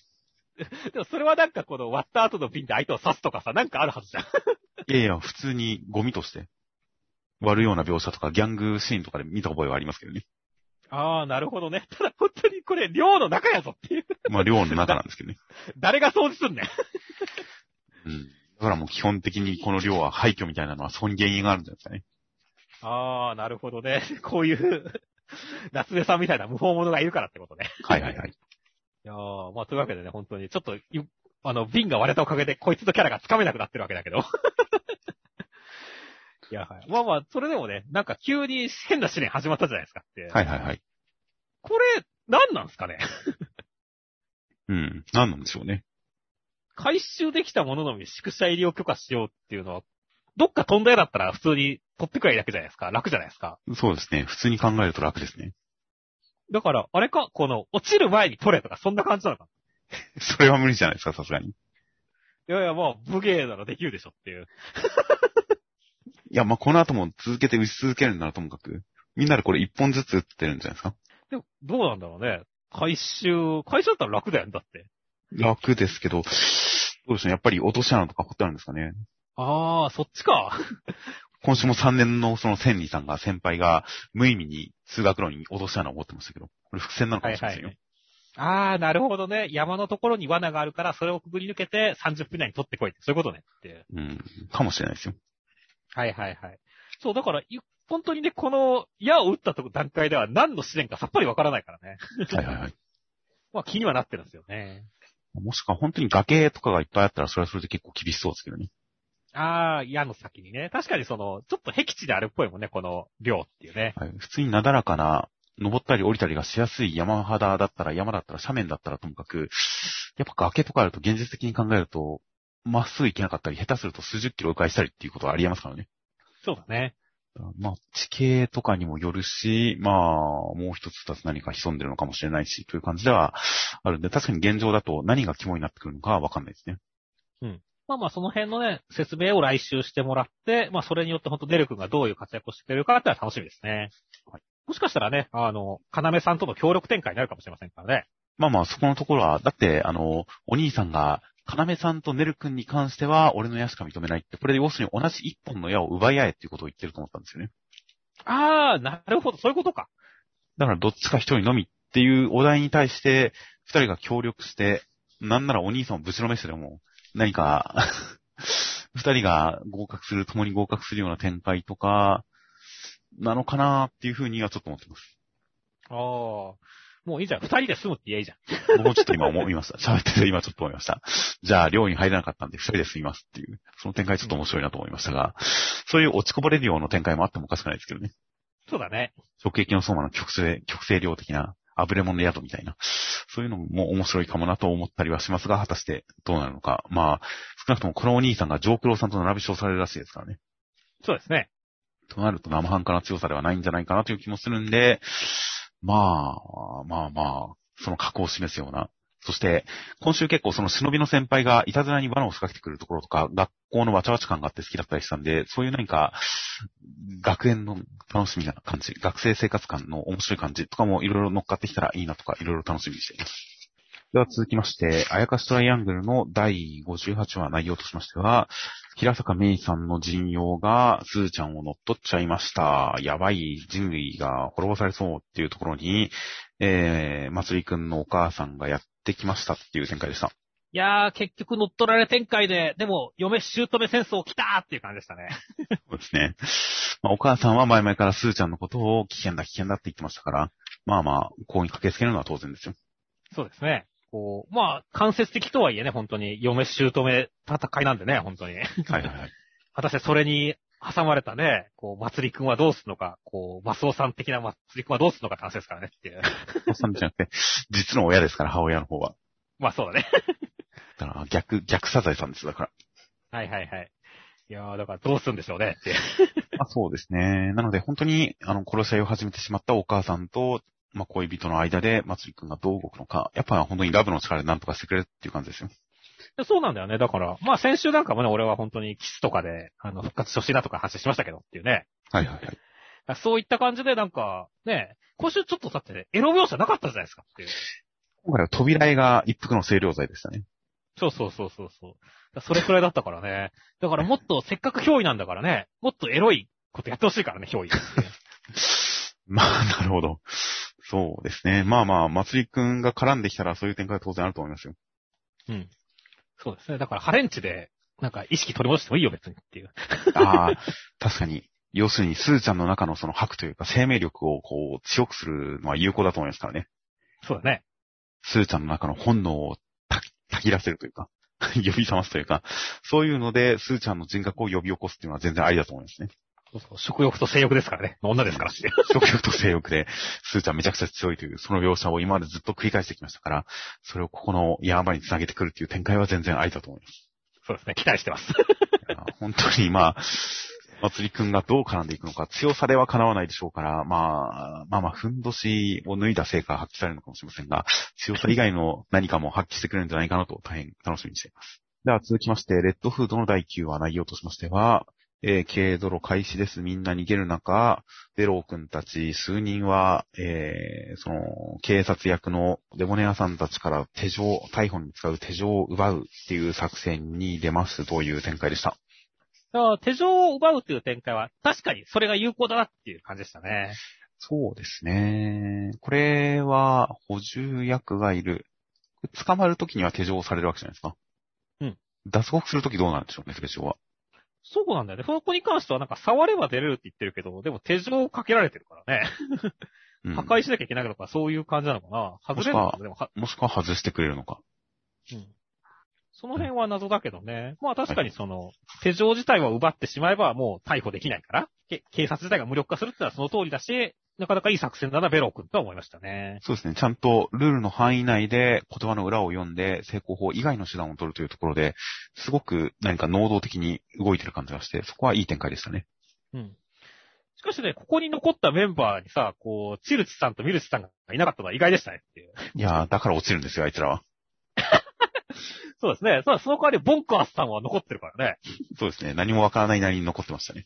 でもそれはなんかこの割った後の瓶で相手を刺すとかさ、なんかあるはずじゃん。いやいや、普通にゴミとして割るような描写とかギャングシーンとかで見た覚えはありますけどね。ああ、なるほどね。ただ本当にこれ、寮の中やぞっていう。まあ、寮の中なんですけどね。誰が掃除すんねん。うん。だからもう基本的にこの寮は廃墟みたいなのはそこに原因があるんじゃないですかね。ああ、なるほどね。こういう、夏目さんみたいな無法者がいるからってことね。はいはいはい。いやーまあ、というわけでね、本当に、ちょっと、ゆあの、瓶が割れたおかげで、こいつのキャラがつかめなくなってるわけだけど。いや、はい。まあまあ、それでもね、なんか急に変な試練始まったじゃないですかって。はいはいはい。これ、何なんすかね？うん。何なんでしょうね。回収できたもののみ宿舎入りを許可しようっていうのは、どっか飛んだ絵だったら普通に取ってくらいいだけじゃないですか。楽じゃないですか。そうですね。普通に考えると楽ですね。だから、あれか、この、落ちる前に取れとか、そんな感じなのか？それは無理じゃないですか、さすがに。いいやいや、もう、武芸ならできるでしょっていう。や、まあ、この後も続けて打ち続けるんならともかく、みんなでこれ一本ずつ打ってるんじゃないですか？でも、どうなんだろうね。回収、回収だったら楽だよね、だって。楽ですけど、どうでしょうね。やっぱり落とし穴とか掘ってあるんですかね。ああ、そっちか。今週も3年のその千里さんが先輩が無意味に通学路に落とし穴を持ってましたけど、これ伏線なのかもしれませんよ。ああ、なるほどね。山のところに罠があるから、それをくぐり抜けて30分以内に取ってこいって、そういうことねっていう。うん。かもしれないですよ。はいはいはい。そう、だから、い本当にね、この矢を打ったとこ段階では何の試練かさっぱりわからないからね。はいはいはい。まあ気にはなってるんですよね。もしくは本当に崖とかがいっぱいあったら、それはそれで結構厳しそうですけどね。ああ、矢の先にね。確かにその、ちょっと僻地であるっぽいもんね、この量っていうね。はい。普通になだらかな、登ったり降りたりがしやすい山肌だったら、山だったら、斜面だったらともかく、やっぱ崖とかあると現実的に考えると、まっすぐ行けなかったり、下手すると数十キロ迂回したりっていうことはありえますからね。そうだね。まあ、地形とかにもよるし、まあ、もう一つ二つ何か潜んでるのかもしれないし、という感じではあるんで、確かに現状だと何が肝になってくるのかはわかんないですね。まあまあその辺のね、説明を来週してもらって、まあそれによって本当デル君がどういう活躍をしてくれるかってのは楽しみですね。はいもしかしたらね、あの、要さんとの協力展開になるかもしれませんからね。まあまあ、そこのところは、だって、あの、お兄さんが、要さんとネル君に関しては、俺の矢しか認めないって、これで要するに同じ一本の矢を奪い合えっていうことを言ってると思ったんですよね。ああ、なるほど、そういうことか。だからどっちか一人のみっていうお題に対して、二人が協力して、なんならお兄さんをぶちのめしてでも、何か、二人が合格する、共に合格するような展開とか、なのかなっていうふうにはちょっと思ってます。ああ、もういいじゃん。二人で住むって言えばいいじゃん。僕もちょっと今思いました。喋ってて今ちょっと思いました。じゃあ、寮に入れなかったんで二人で住みますっていう、その展開ちょっと面白いなと思いましたが、そういう落ちこぼれるような展開もあってもおかしくないですけどね。そうだね。直撃の相馬の極性、極性量的な、あぶれ物の宿みたいな、そういうのも面白いかもなと思ったりはしますが、果たしてどうなるのか。まあ、少なくともこのお兄さんがジョークローさんと並び称されるらしいですからね。そうですね。となると生半可な強さではないんじゃないかなという気もするんで、まあ、まあまあ、その格を示すような。そして、今週結構その忍びの先輩がいたずらに罠を仕掛けてくるところとか、学校のわちゃわちゃ感があって好きだったりしたんで、そういう何か、学園の楽しみな感じ、学生生活感の面白い感じとかもいろいろ乗っかってきたらいいなとか、いろいろ楽しみにしています。では続きまして、あやかしトライアングルの第58話内容としましては、平坂芽衣さんの陣容が、スーちゃんを乗っ取っちゃいました。やばい人類が滅ぼされそうっていうところに、えー、まつりくんのお母さんがやってきましたっていう展開でした。いやー、結局乗っ取られ展開で、でも、嫁姑戦争来たーっていう感じでしたね。そうですね。まあ、お母さんは前々からスーちゃんのことを危険だ危険だって言ってましたから、まあまあ、こうに駆けつけるのは当然ですよ。そうですね。こう、まあ、間接的とはいえね、本当に、嫁姑戦いなんでね、本当に。はいはいはい。果たしてそれに挟まれたね、こう、まつりくんはどうするのか、こう、マスオさん的なまつりくんはどうするのかって話ですからねっていう。お父さんじゃなくて、実の親ですから、母親の方は。まあそうだね。だから逆、逆サザエさんです、だから。はいはいはい。いやー、だからどうするんでしょうねっていう。まあそうですね。なので本当に、あの、殺し合いを始めてしまったお母さんと、まあ恋人の間で、まつりくんがどう動くのか、やっぱ本当にラブの力で何とかしてくれるっていう感じですよ。そうなんだよね。だから、まあ先週なんかもね、俺は本当にキスとかで、あの、復活してほしいなとか話しましたけどっていうね。はいはいはい。そういった感じでなんか、ね、今週ちょっとだってね、エロ描写なかったじゃないですかっていう。今回は扉絵が一服の清涼剤でしたね。そうそうそうそうそう。それくらいだったからね。だからもっとせっかく憑依なんだからね、もっとエロいことやってほしいからね、憑依。まあ、なるほど。そうですね。まあまあ、まつりくんが絡んできたらそういう展開は当然あると思いますよ。うん。そうですね。だからハレンチで、なんか意識取り戻してもいいよ別にっていう。ああ、確かに。要するに、スーちゃんの中のその白というか生命力をこう強くするのは有効だと思いますからね。そうだね。スーちゃんの中の本能をたたき出せるというか、呼び覚ますというか、そういうので、スーちゃんの人格を呼び起こすっていうのは全然ありだと思いますね。そうそう。食欲と性欲ですからね。女ですからっていう。食欲と性欲で、スーちゃんめちゃくちゃ強いという、その描写を今までずっと繰り返してきましたから、それをここのヤーマにつなげてくるっていう展開は全然ありだと思います。そうですね。期待してます。本当にまあ、祭りくんがどう絡んでいくのか、強さでは叶わないでしょうから、まあ、まあまあ、ふんどしを脱いだ成果が発揮されるのかもしれませんが、強さ以外の何かも発揮してくれるんじゃないかなと大変楽しみにしています。では続きまして、レッドフードの第9話内容としましては、えー、軽泥開始です。みんな逃げる中、ベロー君たち数人は、えー、その、警察役のデモネアさんたちから手錠、逮捕に使う手錠を奪うっていう作戦に出ますという展開でした。手錠を奪うっていう展開は、確かにそれが有効だなっていう感じでしたね。そうですね。これは、補充役がいる。捕まるときには手錠をされるわけじゃないですか。うん。脱獄するときどうなるんでしょうね、手錠は。そうなんだよね。その子に関してはなんか触れば出れるって言ってるけど、でも手錠をかけられてるからね。うん、破壊しなきゃいけないのか、そういう感じなのかな。外れるのかももしくは外してくれるのか。うん。その辺は謎だけどね。まあ確かにその、手錠自体を奪ってしまえばもう逮捕できないから、警察自体が無力化するってのはその通りだし、なかなかいい作戦だな、ベロー君とは思いましたね。そうですね。ちゃんとルールの範囲内で言葉の裏を読んで成功法以外の手段を取るというところで、すごく何か能動的に動いてる感じがして、そこはいい展開でしたね。うん。しかしね、ここに残ったメンバーにさ、こう、チルチさんとミルチさんがいなかったのは意外でしたねっていう。いやだから落ちるんですよ、あいつらは。そうですね。その代わりボンカースさんは残ってるからね。そうですね。何もわからないなりに残ってましたね。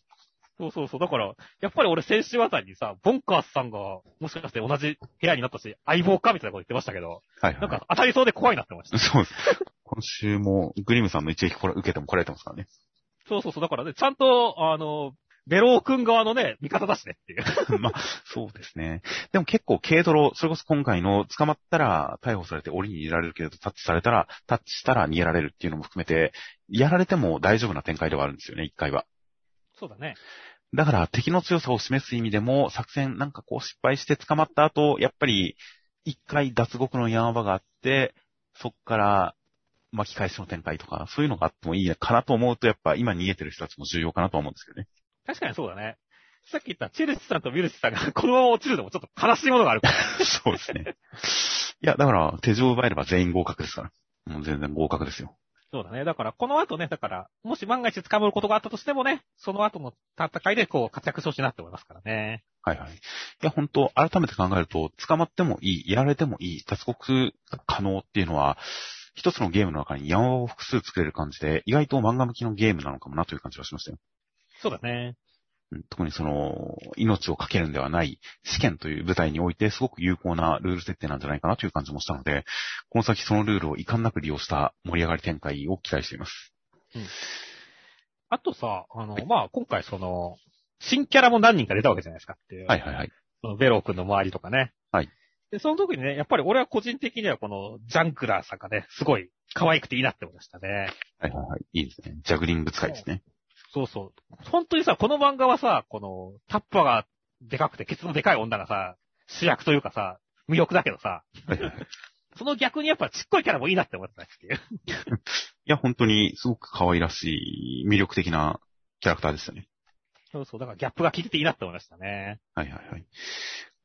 そうそうそう。だから、やっぱり俺先週あたりにさ、ボンカースさんが、もしかして同じ部屋になったし、相棒かみたいなこと言ってましたけど、はい、はい、なんか当たりそうで怖いなってました。そうです。今週も、グリムさんの一撃これ受けても来られてますからね。そうそうそう。だからね、ちゃんと、あの、ベロー君側のね、味方だしねっていう。まあ、そうですね。でも結構軽泥、それこそ今回の捕まったら逮捕されて檻に入れられるけど、タッチされたら、タッチしたら逃げられるっていうのも含めて、やられても大丈夫な展開ではあるんですよね、一回は。そうだね。だから敵の強さを示す意味でも、作戦なんかこう失敗して捕まった後、やっぱり一回脱獄の山場があって、そっから巻き返しの展開とか、そういうのがあってもいいかなと思うと、やっぱ今逃げてる人たちも重要かなと思うんですけどね。確かにそうだね。さっき言ったチェルシさんとウィルシさんが このまま落ちるのもちょっと悲しいものがあるから。そうですね。いや、だから手錠を奪えれば全員合格ですから。もう全然合格ですよ。そうだね。だから、この後ね、だから、もし万が一捕まることがあったとしてもね、その後の戦いでこう活躍してほしいなって思いますからね。はいはい。いや、本当改めて考えると、捕まってもいい、やられてもいい、脱獄可能っていうのは、一つのゲームの中に山を複数作れる感じで、意外と漫画向きのゲームなのかもなという感じがしましたよ。そうだね。特にその、命をかけるんではない試験という舞台においてすごく有効なルール設定なんじゃないかなという感じもしたので、この先そのルールを遺憾なく利用した盛り上がり展開を期待しています。うん。あとさ、あの、はい、まあ、今回その、新キャラも何人か出たわけじゃないですかっていう。はいはいはい。そのベロー君の周りとかね。はい。で、その時にね、やっぱり俺は個人的にはこのジャンクラーさんがね、すごい可愛くていいなって思いましたね。はいはいはい。いいですね。ジャグリング使いですね。そうそう。本当にさ、この漫画はさ、この、タッパがでかくて、ケツのでかい女がさ、主役というかさ、魅力だけどさ、その逆にやっぱちっこいキャラもいいなって思ったっていう。いや、本当にすごく可愛らしい、魅力的なキャラクターでしたね。そうそう、だからギャップが効いてていいなって思いましたね。はいはいはい。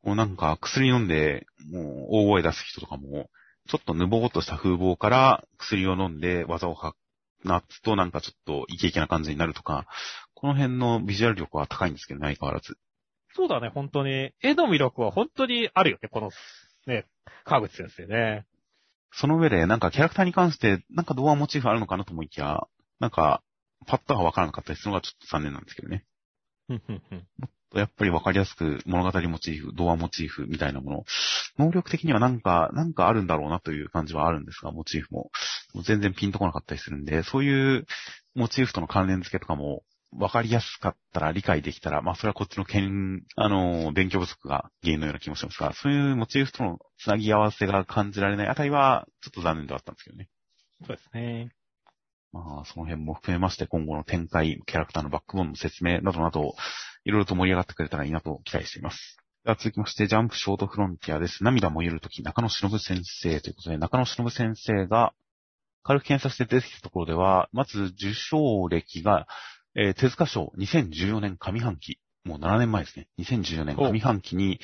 もうなんか薬飲んで、もう大声出す人とかも、ちょっとぬぼーっとした風貌から薬を飲んで技を発なつとなんかちょっとイケイケな感じになるとか、この辺のビジュアル力は高いんですけどね、相変わらず。そうだね、本当に。絵の魅力は本当にあるよね、この、ね、川口先生ね。その上で、なんかキャラクターに関して、なんか童話モチーフあるのかなと思いきや、なんか、パッとはわからなかったりするのがちょっと残念なんですけどね。もっとやっぱりわかりやすく物語モチーフ、童話モチーフみたいなもの、能力的にはなんか、なんかあるんだろうなという感じはあるんですが、モチーフも。全然ピンとこなかったりするんで、そういうモチーフとの関連付けとかも、わかりやすかったら理解できたら、まあそれはこっちの剣、あの、勉強不足が原因のような気もしますが、そういうモチーフとのつなぎ合わせが感じられないあたりは、ちょっと残念ではあったんですけどね。そうですね。まあ、その辺も含めまして、今後の展開、キャラクターのバックボーンの説明などなど、いろいろと盛り上がってくれたらいいなと期待しています。では続きまして、ジャンプショートフロンティアです。涙燃えるとき、中野忍先生ということで、中野忍先生が、軽く検査して出てきたところでは、まず受賞歴が、えー、手塚賞2014年上半期、もう7年前ですね。2014年上半期に、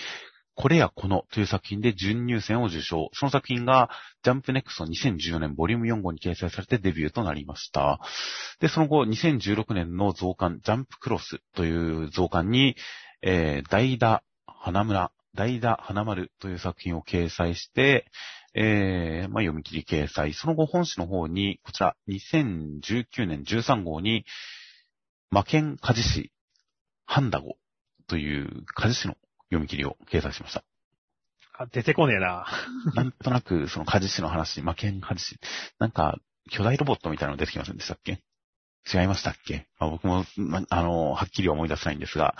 これやこのという作品で準入選を受賞。その作品が、ジャンプネクスト2014年ボリューム4号に掲載されてデビューとなりました。で、その後、2016年の増刊、ジャンプクロスという増刊に、えー、代打花村、代打花丸という作品を掲載して、えー、まあ、読み切り掲載。その後、本誌の方に、こちら、2019年13号に、魔剣鍛冶師、ハンダゴという鍛冶師の読み切りを掲載しました。あ出てこねえな。なんとなく、その鍛冶師の話、魔剣鍛冶師、なんか、巨大ロボットみたいなの出てきませんでしたっけ？違いましたっけ、まあ、僕も、まあの、はっきりは思い出せないんですが、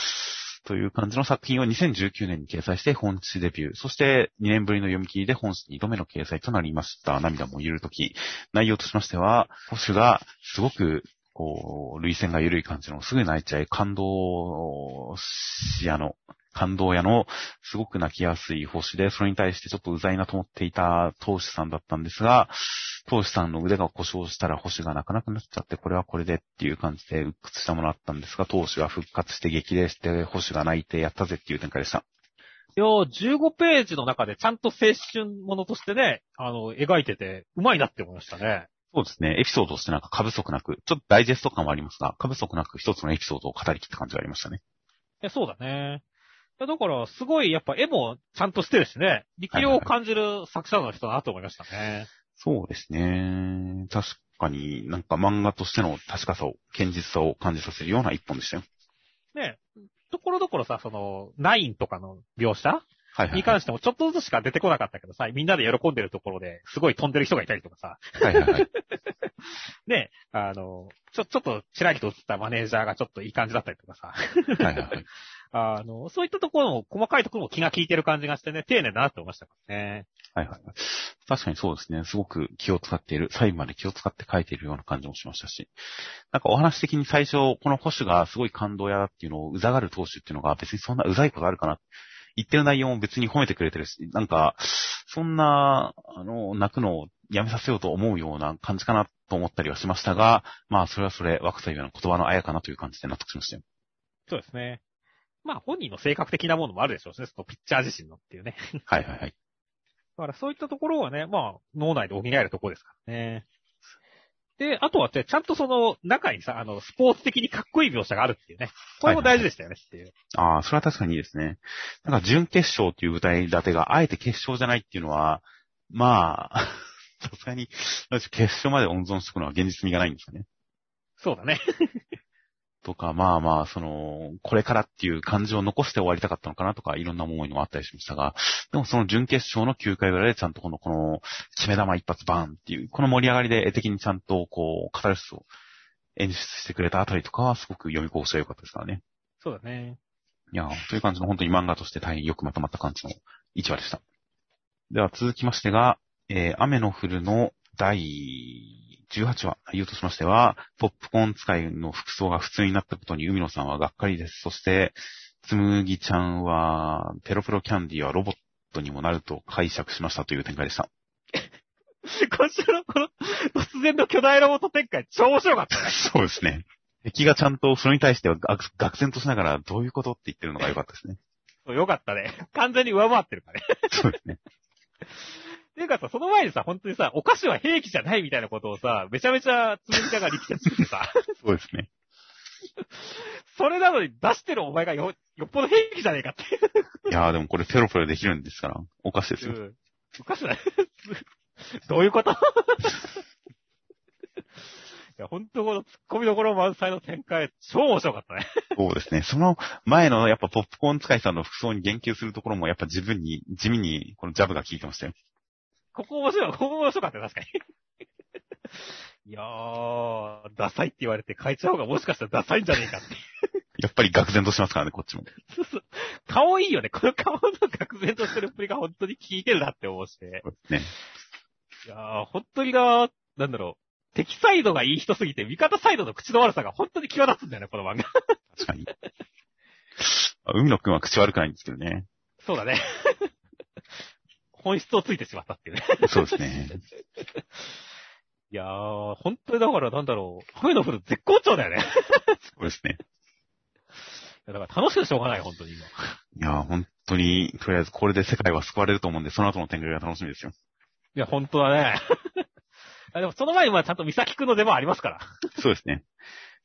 という感じの作品を2019年に掲載して本誌デビュー。そして2年ぶりの読み切りで本誌2度目の掲載となりました。涙も揺るとき。内容としましては、保守がすごく、こう、類線が緩い感じの、すぐ泣いちゃい、感動しあの、感動屋の、すごく泣きやすい星で、それに対してちょっとうざいなと思っていた当主さんだったんですが、当主さんの腕が故障したら星が泣かなくなっちゃって、これはこれでっていう感じで鬱屈したものあったんですが、当主が復活して激励して、星が泣いてやったぜっていう展開でした。いや15ページの中でちゃんと青春ものとしてね、あの、描いてて、うまいなって思いましたね。そうですね。エピソードとしてなんか過不足なく、ちょっとダイジェスト感はありますが、過不足なく一つのエピソードを語り切った感じがありましたね。え、そうだね。いやだから、すごい、やっぱ絵もちゃんとしてるしね、力量を感じる作者の人だなと思いましたね。そうですね。確かになんか漫画としての確かさを、堅実さを感じさせるような一本でしたよ。ねところどころさ、その、ナインとかの描写はいはい、はい。に関してもちょっとずつしか出てこなかったけどさ、みんなで喜んでるところですごい飛んでる人がいたりとかさ、はいはいはい。ね、あの、ちょ、ちょっとちらりと映ったマネージャーがちょっといい感じだったりとかさ、はいはいはい。あの、そういったところも、細かいところも気が利いてる感じがしてね、丁寧だなって思いましたからね。はいはいはい。確かにそうですね。すごく気を使っている、最後まで気を使って書いているような感じもしましたし。なんかお話的に最初、この保守がすごい感動屋だっていうのをうざがる投手っていうのが別にそんなうざいことあるかな。言ってる内容も別に褒めてくれてるし、なんか、そんな、あの、泣くのをやめさせようと思うような感じかなと思ったりはしましたが、まあそれはそれ、若さゆえの言葉のあやかなという感じで納得しましたよ。そうですね。まあ本人の性格的なものもあるでしょうしね、そのピッチャー自身のっていうね。はいはいはい。だからそういったところはね、まあ脳内で補えるところですからね。で、あとはね、ちゃんとその中にさ、あの、スポーツ的にかっこいい描写があるっていうね。これも大事でしたよねっていう。ああ、それは確かにいいですね。なんか準決勝っていう舞台立てがあえて決勝じゃないっていうのは、まあ、さすがに、決勝まで温存しておくのは現実味がないんですかね。そうだね。とか、まあまあ、その、これからっていう感じを残して終わりたかったのかなとか、いろんな思いのもあったりしましたが、でもその準決勝の9回ぐらいでちゃんとこの、この、決め玉一発バーンっていう、この盛り上がりで絵的にちゃんとこう、カタルシスを演出してくれたあたりとかはすごく読みこうして良かったですからね。そうだね。いや、という感じの本当に漫画として大変よくまとまった感じの1話でした。では続きましてが、えー、雨の降るの第18話、内容としましては、ポップコーン使いの服装が普通になったことに海野さんはがっかりです。そして、つむぎちゃんは、ペロペロキャンディーはロボットにもなると解釈しましたという展開でした。こちらのこの、突然の巨大ロボット展開、超面白かったね。そうですね。敵がちゃんとそれに対してはが愕然としながらどういうことって言ってるのが良かったですね。そうよかったね。完全に上回ってるからね。そうですね。っていうかさ、その前にさ、本当にさ、お菓子は兵器じゃないみたいなことをさ、めちゃめちゃつむぎちゃんが力説してさ、そうですね。それなのに出してるお前がよ、よっぽど兵器じゃねえかっていやーでもこれペロペロできるんですから、おかしいですよ。うんおかしないどういうこと？いや、本当この突っ込みどころ満載の展開、超面白かったね。そうですね。その前のやっぱポップコーン使いさんの服装に言及するところもやっぱ自分に、地味にこのジャブが効いてましたよ。ここ面白い、ここ面白かったよ、確かに。いやー、ダサいって言われて変えちゃう方がもしかしたらダサいんじゃねえかって。やっぱり愕然としますからね、こっちも。そうそう顔いいよね。この顔の愕然としてるっぷりが本当に効いてるなって思うして。ね。いやー、本当にな、なんだろう。敵サイドがいい人すぎて、味方サイドの口の悪さが本当に際立つんだよね、この漫画。確かに。あ海野くんは口悪くないんですけどね。そうだね。本質をついてしまったっていうね。そうですね。いやー、本当にだからなんだろう。雨の降る絶好調だよね。いそうですね。やだから楽しくてしょうがない、本当に今。いや、本当に、とりあえずこれで世界は救われると思うんで、その後の展開が楽しみですよ。いや、本当だね。あでもその前にまあちゃんと三崎くんの出番ありますから。そうですね。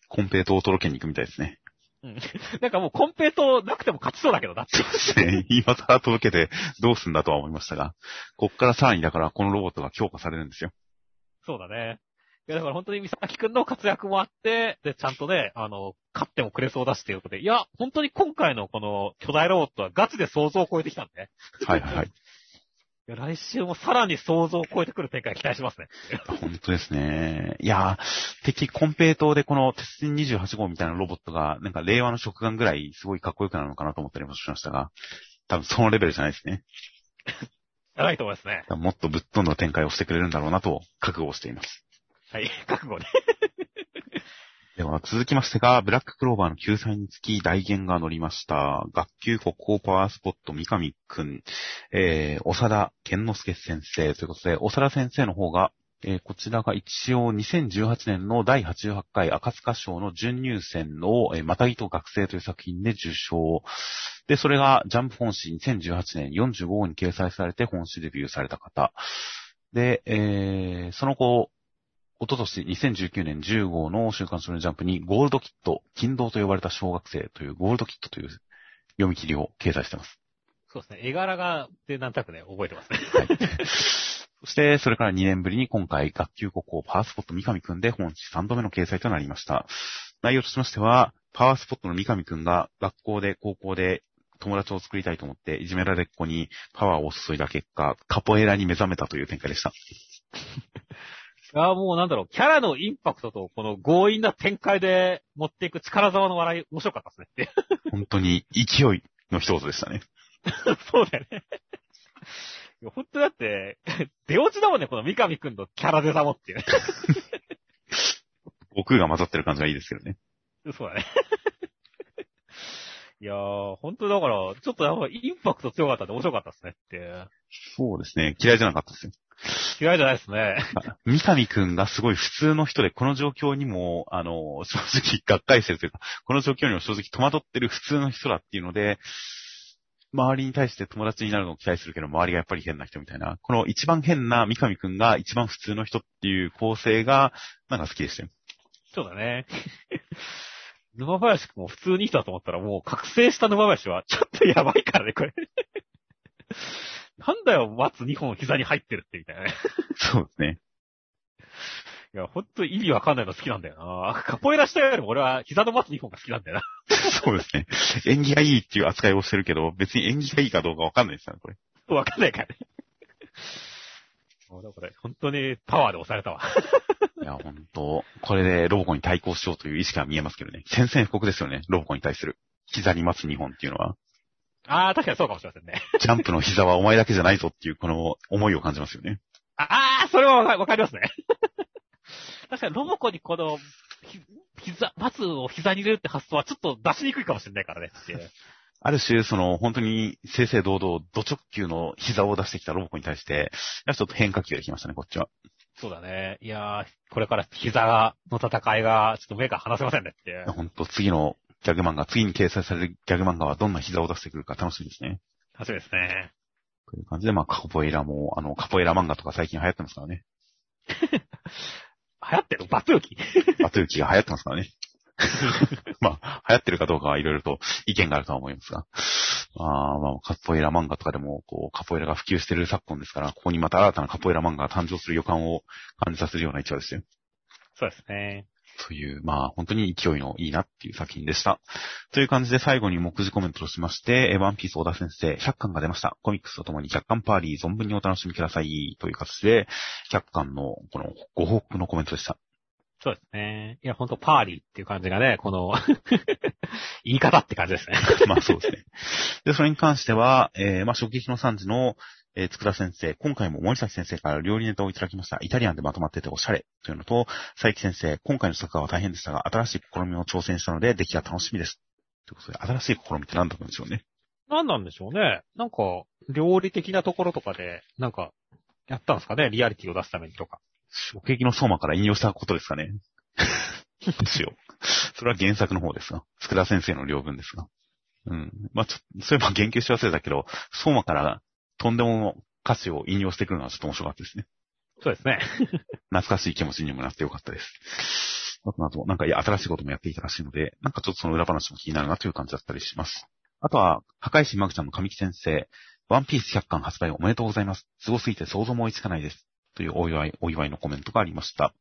コンペイトを届けに行くみたいですね。うん。なんかもうコンペイトなくても勝ちそうだけどなって。そうですね。今更届けてどうすんだとは思いましたが、こっからさらにだからこのロボットが強化されるんですよ。そうだね。いや、だから本当に三崎くんの活躍もあって、で、ちゃんとね、あの、勝ってもくれそうだしっていうことで、いや、本当に今回のこの巨大ロボットはガチで想像を超えてきたんで、はいはいはい。いや、来週もさらに想像を超えてくる展開期待しますね。本当ですね。いやー、敵コンペイトでこの鉄人28号みたいなロボットが、なんか令和の食玩ぐらいすごいかっこよくなるのかなと思ったりもしましたが、多分そのレベルじゃないですね。やばいと思いますね。もっとぶっ飛んだ展開をしてくれるんだろうなと覚悟をしています。はい、覚悟ね。では続きましてが、ブラッククローバーの救済につき大言が乗りました。学級国宝パワースポット三上くん、えー、長田健之助先生ということで、長田先生の方が、えーこちらが一応2018年の第88回赤塚賞の準入選の、えー、またぎと学生という作品で受賞。で、それがジャンプ本誌2018年45号に掲載されて本誌デビューされた方。で、えー、その後、おととし2019年10号の週刊少年ジャンプにゴールドキット、金堂と呼ばれた小学生というゴールドキットという読み切りを掲載しています。そうですね。絵柄が、で、なんとなくね、覚えてますね。はい。そして、それから2年ぶりに今回、学級国宝パワースポット三上くんで本誌3度目の掲載となりました。内容としましては、パワースポットの三上くんが学校で、高校で友達を作りたいと思って、いじめられっ子にパワーを注いだ結果、カポエラに目覚めたという展開でした。ああ、もうなんだろう、キャラのインパクトと、この強引な展開で持っていく力沢の笑い、面白かったですね。本当に勢いの一言でしたね。そうだよね。いや本当だって、出落ちだもんね、この三上くんのキャラデザモっていうね。悟空が混ざってる感じがいいですけどね。そうだね。いやー、本当だから、ちょっとやっぱインパクト強かったんで面白かったですねって。そうですね。嫌いじゃなかったですよ。嫌いじゃないですね。三上くんがすごい普通の人で、この状況にも、あの、正直、がっかりしてるというか、この状況にも正直戸惑ってる普通の人だっていうので、周りに対して友達になるのを期待するけど、周りがやっぱり変な人みたいな、この一番変な三上くんが一番普通の人っていう構成が、なんか好きでしたよ。そうだね。沼林くんも普通にいい人だと思ったら、もう覚醒した沼林は、ちょっとやばいからね、これ。なんだよ、松2本膝に入ってるって、みたいなね。そうですね。いや、ほんと意味わかんないの好きなんだよな。カポエラしたよりも俺は膝の松2本が好きなんだよそうですね。縁起がいいっていう扱いをしてるけど、別に縁起がいいかどうかわかんないですよね、これ。な。わかんないからね。もうだから、本当にパワーで押されたわ。いや、ほんと、これでロボコに対抗しようという意識が見えますけどね。宣戦布告ですよね、ロボコに対する。膝に待つ日本っていうのは。あー、確かにそうかもしれませんね。ジャンプの膝はお前だけじゃないぞっていう、この思いを感じますよね。あー、それはわかりますね。確かにロボコにこの、ひ膝、松を膝に入れるって発想はちょっと出しにくいかもしれないからねっていう。ある種、その、本当に正々堂々、ド直球の膝を出してきたロボコに対して、ちょっと変化球が来ましたね、こっちは。そうだね。いやー、これから膝の戦いが、ちょっと目が離せませんねっていう。本当次のギャグ漫画、次に掲載されるギャグ漫画はどんな膝を出してくるか楽しみですね。楽しみですね。という感じで、まあ、カポエラも、あの、カポエラ漫画とか最近流行ってますからね。流行ってる？バツウキ？バトゥーキが流行ってますからね。まあ、流行ってるかどうかはいろいろと意見があるとは思いますが。あーまあ、カポエラ漫画とかでも、こう、カポエラが普及してる昨今ですから、ここにまた新たなカポエラ漫画が誕生する予感を感じさせるような一話ですよ。そうですね。という、まあ、本当に勢いのいいなっていう作品でした。という感じで最後に目次コメントとしまして、えワンピース小田先生、100巻が出ました。コミックスとともに100巻パーリー存分にお楽しみください。という形で、100巻のこのご報告のコメントでした。そうですね。いや、ほんとパーリーっていう感じがね、この、言い方って感じですね。まあそうですね。で、それに関しては、えー、まあ、衝撃の3時の、えー、佃先生、今回も森崎先生から料理ネタをいただきました。イタリアンでまとまってておしゃれというのと、佐伯先生、今回の作画は大変でしたが、新しい試みを挑戦したので、出来が楽しみです。ということで、新しい試みって何だったんでしょうね。何なんでしょうね。なんか、料理的なところとかで、なんか、やったんですかね？リアリティを出すためにとか。衝撃の相馬から引用したことですかね？どうしよう。それは原作の方ですが、佃先生の両文ですが。うん。まあ、ちょそういえば言及し忘れたけど、相馬からとんでも歌詞を引用してくるのはちょっと面白かったですね。そうですね。懐かしい気持ちにもなってよかったです。あと、あと、なんかいや新しいこともやっていたらしいので、なんかちょっとその裏話も気になるなという感じだったりします。あとは、破壊神マグちゃんの神木先生、ワンピース100巻発売おめでとうございます。すごすぎて想像も追いつかないです。というお祝い、お祝いのコメントがありました。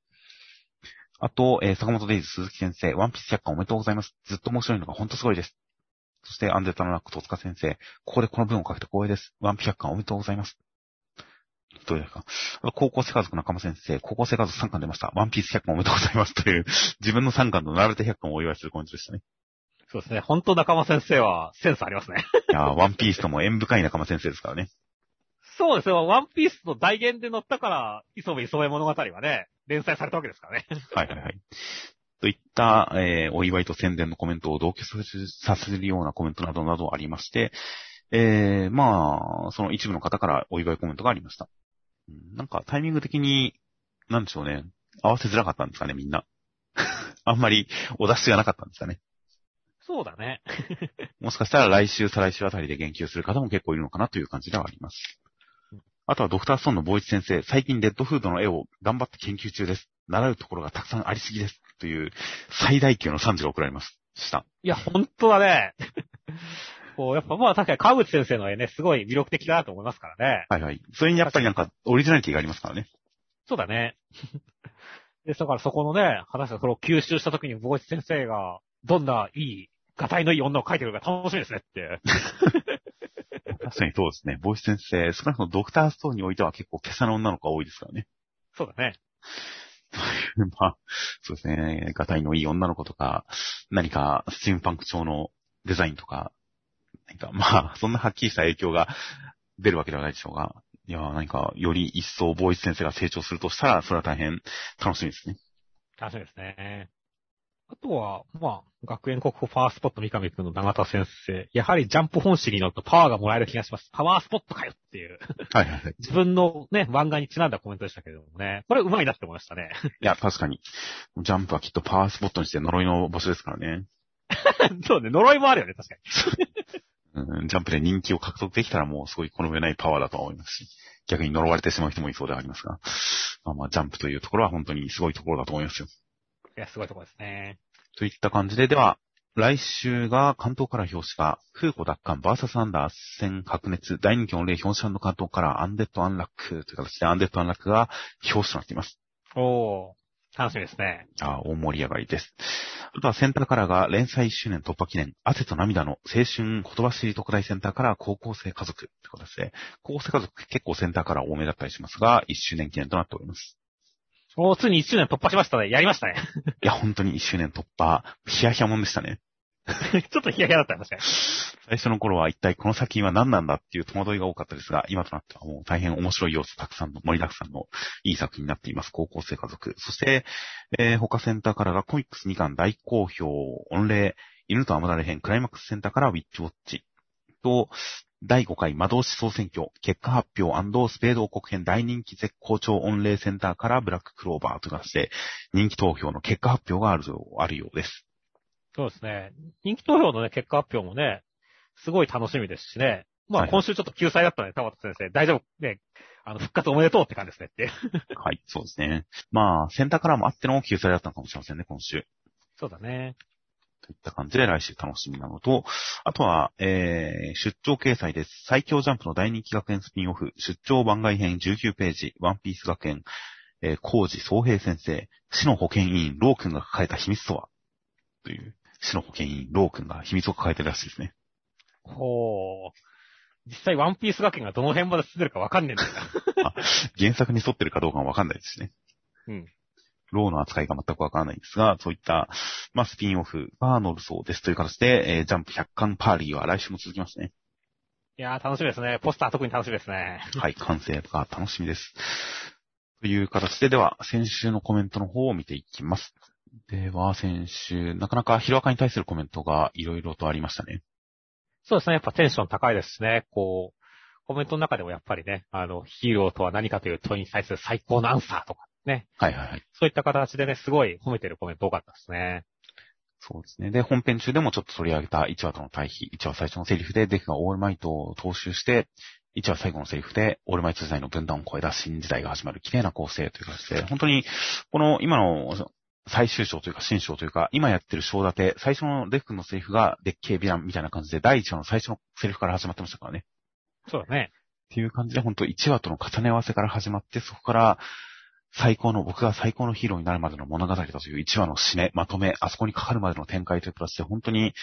あと、えー坂本デイズ鈴木先生、ワンピース100巻おめでとうございます。ずっと面白いのが本当すごいです。そして、アンデッドのラック戸塚先生、ここでこの文を書けて光栄です。ワンピース100巻おめでとうございます。どうですか？高校生家族仲間先生、高校生家族3巻出ました。ワンピース100巻おめでとうございます。という、自分の3巻と並べて100巻をお祝いするコメントでしたね。そうですね。本当仲間先生はセンスありますね。いやーワンピースとも縁深い仲間先生ですからね。そうですね。ワンピースの大言で載ったから、磯部磯部物語はね、連載されたわけですからね。はいはいはい。といった、えーお祝いと宣伝のコメントを同居させるようなコメントなどなどありまして、えー、まあ、その一部の方からお祝いコメントがありました。うんなんかタイミング的に、なんでしょうね、合わせづらかったんですかね、みんな。あんまりお出しがなかったんですかね。そうだね。もしかしたら来週、再来週あたりで言及する方も結構いるのかなという感じではあります。あとはドクターストーンの坊一先生、最近レッドフードの絵を頑張って研究中です。習うところがたくさんありすぎです。という最大級の賛辞が送られます。した。いや、本当だね。こう、やっぱまあ確かに川口先生の絵ね、すごい魅力的だなと思いますからね。はいはい。それにやっぱりなんかオリジナリティがありますからね。そうだね。で、だからそこのね、話がそれを吸収した時に、坊一先生が、どんないい、ガタイのいい女を描いてるか楽しみですねって。確かにそうですね。ボイス先生、少なくともドクターストーンにおいては結構今朝の女の子が多いですからね。そうだね。まあ、そうですね。ガタイのいい女の子とか、何かスチームパンク調のデザインとか、なんかまあ、そんなはっきりした影響が出るわけではないでしょうが、いや、何かより一層ボーイズ先生が成長するとしたら、それは大変楽しみですね。楽しみですね。あとは、まあ、学園国宝ファースポット三上くんの永田先生。やはりジャンプ本誌に乗るとパワーがもらえる気がします。パワースポットかよっていう。はいはいはい。自分のね、漫画にちなんだコメントでしたけれどもね。これ上手いなって思いましたね。いや、確かに。ジャンプはきっとパワースポットにして呪いの場所ですからね。そうね、呪いもあるよね、確かに。うん、ジャンプで人気を獲得できたらもうすごいこの上ないパワーだとは思いますし、逆に呪われてしまう人もいそうではありますが、まあまあ、ジャンプというところは本当にすごいところだと思いますよ。いや、すごいところですね。といった感じで、では、来週が関東カラー表紙が、風子奪還バーサスアンダー戦白熱、大人気の例表紙関東カラーアンデッドアンラックという形でアンデッドアンラックが表紙となっています。おー、楽しみですね。あ大盛り上がりです。あとはセンターカラーが連載1周年突破記念、汗と涙の青春言葉知り特大センターカラー高校生家族という形で、高校生家族結構センターカラー多めだったりしますが、1周年記念となっております。おー、ついに1周年突破しましたね。やりましたね。いや、本当に1周年突破、ヒヤヒヤもんでしたね。ちょっとヒヤヒヤだったね、確かに。最初の頃は一体この作品は何なんだっていう戸惑いが多かったですが、今となってはもう大変面白い要素たくさんの盛りだくさんのいい作品になっています。高校生家族。そして、えー他センターからがコミックス2巻大好評、御礼、犬とアマダレ編クライマックスセンターからウィッチウォッチ。と、第5回魔導士総選挙、結果発表スペード王国編大人気絶好調御礼センターからブラッククローバーという形で人気投票の結果発表があるようあるようです。そうですね。人気投票のね、結果発表もね、すごい楽しみですしね。まはいあ今週ちょっと救済だったので、田畑先生、大丈夫ね、あの、復活おめでとうって感じですねって。はい、そうですね。まあ、センターからもあっての救済だったのかもしれませんね、今週。そうだね。といった感じで来週楽しみなのと、あとは、えー、出張掲載です。最強ジャンプの大人気学園スピンオフ、出張番外編19ページ、ワンピース学園、えー、小路壮平先生、死の保健委員、ロー君が抱えた秘密とは？という、死の保健委員、ロー君が秘密を抱えてるらしいですね。ほう。実際ワンピース学園がどの辺まで進んでるかわかんねえんだよな。原作に沿ってるかどうかはわかんないですね。うん。ローの扱いが全くわからないんですが、そういった、まあ、スピンオフが載るそうですという形で、えー、ジャンプ100巻パーリーは来週も続きますね。いやー楽しみですね。ポスター特に楽しみですね。はい、完成が楽しみです。という形で、では、先週のコメントの方を見ていきます。では、先週、なかなかヒロアカに対するコメントがいろいろとありましたね。そうですね。やっぱテンション高いですしね。こう、コメントの中でもやっぱりね、あの、ヒーローとは何かという問いに対する最高のアンサーとかね。はいはいはい。そういった形でね、すごい褒めてるコメント多かったですね。そうですね。で、本編中でもちょっと取り上げた1話との対比、1話最初のセリフでデクがオールマイトを踏襲して、1話最後のセリフで、オールマイト時代の分断を超えた新時代が始まる綺麗な構成という形で、本当に、この今の最終章というか新章というか、今やってる章立て、最初のデクのセリフがデッケーヴィランみたいな感じで、第1話の最初のセリフから始まってましたからね。そうだね。っていう感じで、本当1話との重ね合わせから始まって、そこから最高の、僕が最高のヒーローになるまでの物語だという1話の締め、まとめ、あそこにかかるまでの展開という形で、本当に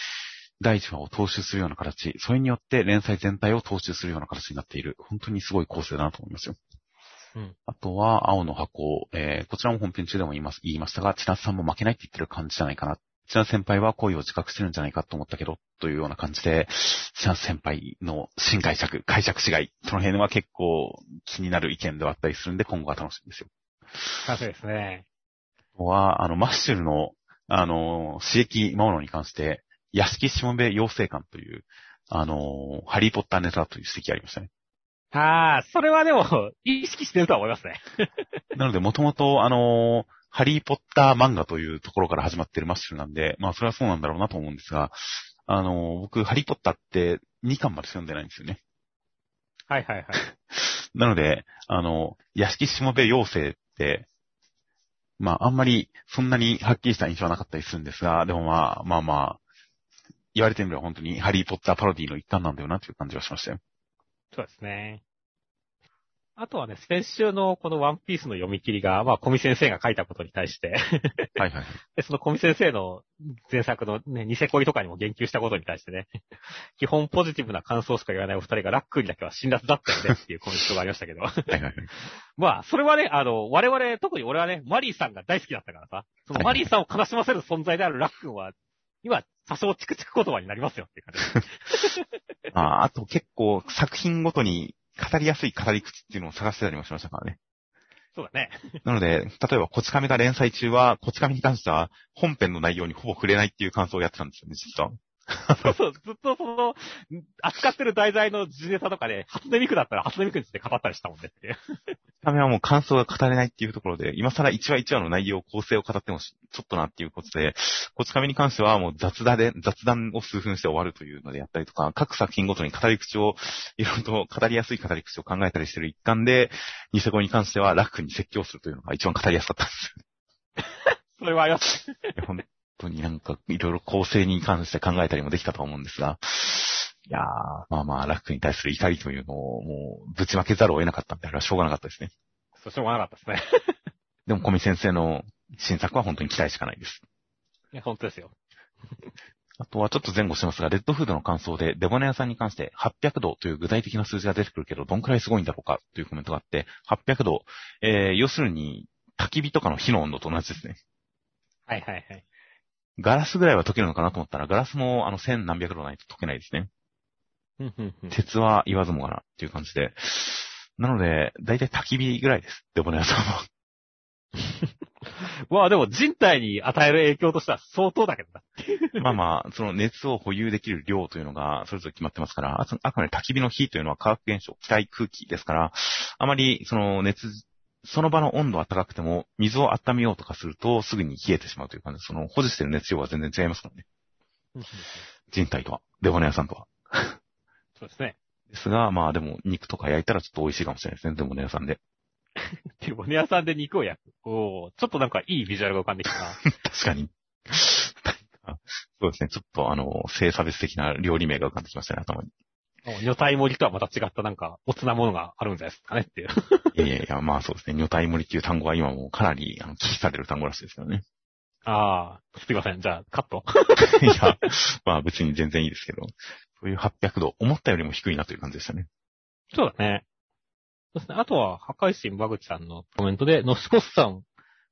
第1話を踏襲するような形、それによって連載全体を踏襲するような形になっている、本当にすごい構成だなと思いますよ。うん、あとは、青の箱、えー、こちらも本編中でも言います、言いましたが、千夏さんも負けないって言ってる感じじゃないかな。千夏先輩は恋を自覚してるんじゃないかと思ったけど、というような感じで、千夏先輩の新解釈、解釈違い、その辺は結構気になる意見ではあったりするんで、今後が楽しみですよ。そうですね。は、あの、マッシュルの、あの、刺激魔物に関して、屋敷しもべ妖精館という、あの、ハリーポッターネタという指摘ありましたね。ああ、それはでも、意識してるとは思いますね。なので、もともと、あの、ハリーポッター漫画というところから始まってるマッシュルなんで、まあ、それはそうなんだろうなと思うんですが、あの、僕、ハリーポッターって2巻まで読んでないんですよね。はいはいはい。なので、あの、屋敷しもべ妖精まあ、あんまり、そんなにはっきりした印象はなかったりするんですが、でもまあ、まあまあ、言われてみれば本当にハリーポッターパロディの一環なんだよなという感じがしましたよ。そうですね。あとはね、先週のこのワンピースの読み切りが、まあ、コミ先生が書いたことに対して はいはい。で、そのコミ先生の前作のね、ニセ恋とかにも言及したことに対してね、基本ポジティブな感想しか言わないお二人がラックにだけは辛辣だったよねっていうコメントがありましたけど。はいはいはい。まあ、それはね、あの、我々、特に俺はね、マリーさんが大好きだったからさ、そのマリーさんを悲しませる存在であるラックンは、今、多少チクチク言葉になりますよっていう感じ。ああと結構作品ごとに語りやすい語り口っていうのを探してたりもしましたからね。そうだね。なので、例えば、こち亀が連載中は、こち亀に関しては、本編の内容にほぼ触れないっていう感想をやってたんですよね、実は。そうそう、ずっとその、扱ってる題材の時ネタとかで、初音ミクだったら初音ミクについて語ったりしたもんねって。ためはもう感想が語れないっていうところで、今更1話1話の内容、構成を語ってもちょっとなっていうことで、こち亀に関してはもう雑談で、雑談を数分して終わるというのでやったりとか、各作品ごとに語り口を、いろいろと語りやすい語り口を考えたりしてる一環で、ニセコに関しては楽に説教するというのが一番語りやすかったんです それはあります。当になんかいろいろ構成に関して考えたりもできたと思うんですが、いやー、まあまあ、ラックに対する怒りというのをもうぶちまけざるを得なかったんで、あれはしょうがなかったですね。そう、しょうがなかったですね。でも、小見先生の新作は本当に期待しかないです。いや、本当ですよ。あとはちょっと前後しますが、レッドフードの感想で、デボネ屋さんに関して800度という具体的な数字が出てくるけど、どんくらいすごいんだろうかというコメントがあって、800度、えー、要するに、焚き火とかの火の温度と同じですね。はいはいはい。ガラスぐらいは溶けるのかなと思ったら、ガラスもあの千何百度ないと溶けないですね。鉄は言わずもがなっていう感じで。なので、だいたい焚き火ぐらいです。デボネ屋さんは。まあでも人体に与える影響としては相当だけどな。まあまあ、その熱を保有できる量というのがそれぞれ決まってますから、あくまで焚き火の火というのは化学現象、気体空気ですから、あまりその熱その場の温度は高くても、水を温めようとかすると、すぐに冷えてしまうという感じで、その保持してる熱量は全然違いますからね。人体とは、デボネ屋さんとは。そうですね。ですが、まあでも、肉とか焼いたらちょっと美味しいかもしれないですね、デボネ屋さんで。デボネ屋さんで肉を焼く。おちょっとなんかいいビジュアルが浮かんできたな。確かに。そうですね、ちょっとあの、性差別的な料理名が浮かんできましたね、頭に。女体盛りとはまた違ったなんか、おつなものがあるんじゃないですかねっていう。いやいやまあそうですね。女体盛りっていう単語は今もかなり、あの、忌避される単語らしいですよね。ああ、すいません。じゃあ、カット。いや、まあ別に全然いいですけど、そういう800度、思ったよりも低いなという感じでしたね。そうだね。そうですね。あとは、破壊神バグチさんのコメントで、ノスコスさん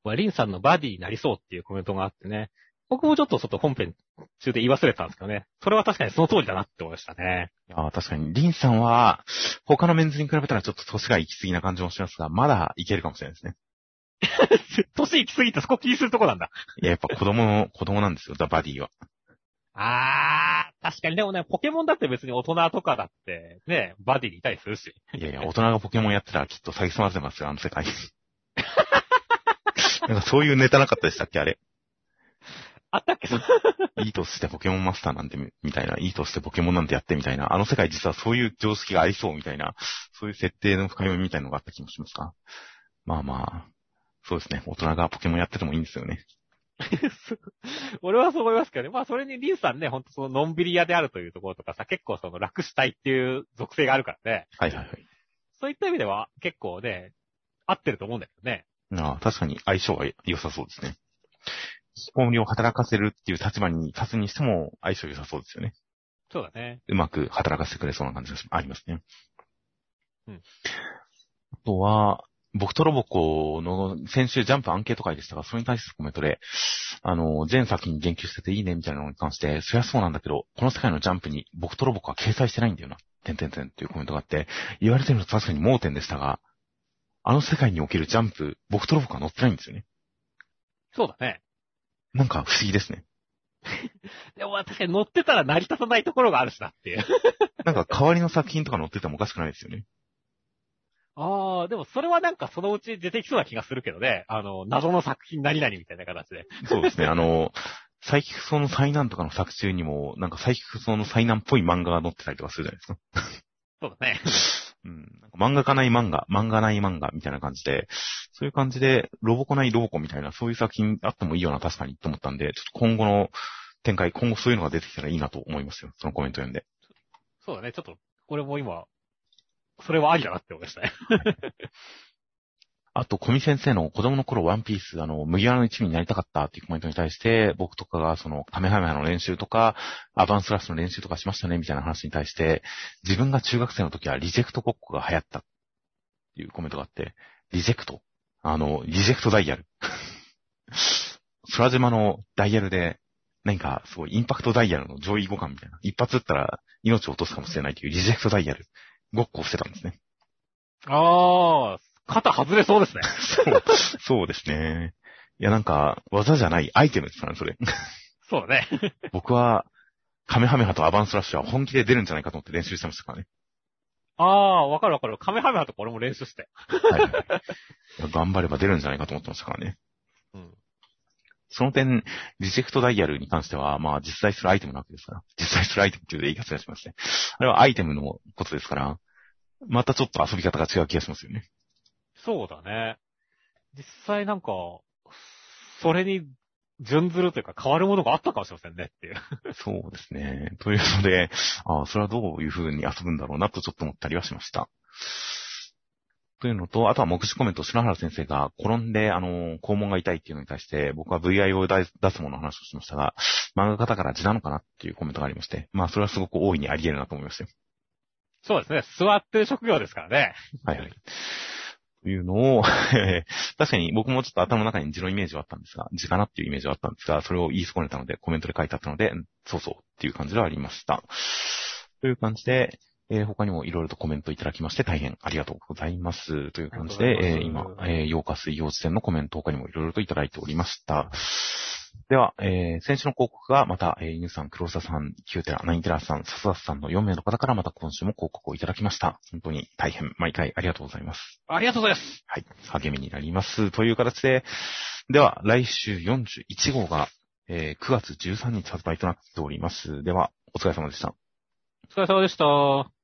はリンさんのバディになりそうっていうコメントがあってね。僕もちょっと外本編中で言い忘れたんですけどね。それは確かにその通りだなって思いましたね。いや確かに、リンさんは、他のメンズに比べたらちょっと年が行き過ぎな感じもしますが、まだいけるかもしれないですね。年行き過ぎてそこ気にするとこなんだ。いや、やっぱ子供の、子供なんですよ、ザ・バディは。あー、確かにでもね、ポケモンだって別に大人とかだって、ね、バディにいたりするし。いやいや、大人がポケモンやってたらきっと詐欺済ませますよ、あの世界。なんかそういうネタなかったでしたっけ、あれ。あったっけ？いいとしてポケモンマスターなんてみみたいな、いいとしてポケモンなんてやってみたいな、あの世界実はそういう常識がありそうみたいな、そういう設定の深読みみたいなのがあった気もしますか？まあまあ、そうですね。大人がポケモンやっててもいいんですよね。俺はそう思いますけどね。まあそれにリンさんね、ほんとそののんびり屋であるというところとかさ、結構その楽したいっていう属性があるからね。はいはいはい。そういった意味では結構ね、合ってると思うんだけどね。ああ確かに相性が良さそうですね。引きこもりを働かせるっていう立場に立つにしても相性良さそうですよね。そうだね。うまく働かせてくれそうな感じがありますね。うん。あとは、僕とロボコの先週ジャンプアンケート会でしたが、それに対するコメントで、あの、全作品に言及してていいねみたいなのに関して、そりゃそうなんだけど、この世界のジャンプに僕とロボコは掲載してないんだよな。てんてんてんっていうコメントがあって、言われてみると確かに盲点でしたが、あの世界におけるジャンプ、僕とロボコは載ってないんですよね。そうだね。なんか不思議ですね。でも確かに乗ってたら成り立たないところがあるしなっていう。なんか代わりの作品とか載っててもおかしくないですよね。ああ、でもそれはなんかそのうち出てきそうな気がするけどね。あの、謎の作品何々みたいな形で。そうですね。あの、サイキクソの災難とかの作中にも、なんかサイキクソの災難っぽい漫画が載ってたりとかするじゃないですか。そうだね。うん。漫画家ない漫画、漫画ない漫画みたいな感じで、そういう感じで、ロボコないロボコみたいな、そういう作品あってもいいよな、確かにと思ったんで、ちょっと今後の展開、今後そういうのが出てきたらいいなと思いますよ。そのコメント読んで。そうだね。ちょっと、俺も今、それはありだなって思いましたね。あと、小見先生の子供の頃ワンピース、あの、麦わらの一味になりたかったっていうコメントに対して、僕とかがその、カメハメハの練習とか、アバンスラッシュの練習とかしましたね、みたいな話に対して、自分が中学生の時はリジェクトごっこが流行ったっていうコメントがあって、リジェクトあの、リジェクトダイヤル。空島のダイヤルで、何か、すごいインパクトダイヤルの上位互換みたいな。一発撃ったら命を落とすかもしれないというリジェクトダイヤル。ごっこをしてたんですね。ああ、肩外れそうですね。そう、そうですね。いや、なんか、技じゃないアイテムですからね、それ。そうだね。僕は、カメハメハとアバンスラッシュは本気で出るんじゃないかと思って練習してましたからね。ああ、わかるわかる。カメハメハとか俺も練習して。はいはい頑張れば出るんじゃないかと思ってましたからね。うん。その点、リジェクトダイヤルに関しては、まあ実在するアイテムなわけですから。実在するアイテムっていう言い方がしますね。あれはアイテムのことですから、またちょっと遊び方が違う気がしますよね。そうだね。実際なんか、それに準ずるというか変わるものがあったかもしれませんねっていう。そうですね。というので、ああ、それはどういう風に遊ぶんだろうなとちょっと思ったりはしました。というのと、あとは目視コメント、篠原先生が転んで、あの、肛門が痛いっていうのに対して、僕は VI を出す出すものの話をしましたが、漫画家だから字なのかなっていうコメントがありまして、まあ、それはすごく大いにあり得るなと思いましたよ。そうですね。座ってる職業ですからね。はいはい。というのを、確かに僕もちょっと頭の中に痔のイメージはあったんですが、痔かなっていうイメージはあったんですが、それを言い損ねたので、コメントで書いてあったので、そうそうっていう感じではありました。という感じで、えー他にもいろいろとコメントいただきまして大変ありがとうございます。という感じで、えー今えー8日水曜時点のコメント他にもいろいろといただいておりました。では、えー先週の広告がまた、えー、犬さん、黒沢さん、キューテラ、ナインテラさん、サスダスさんの4名の方からまた今週も広告をいただきました。本当に大変毎回ありがとうございます。ありがとうございます。はい。励みになります。という形で、では、来週41号が、えー9月13日発売となっております。では、お疲れ様でした。お疲れ様でした。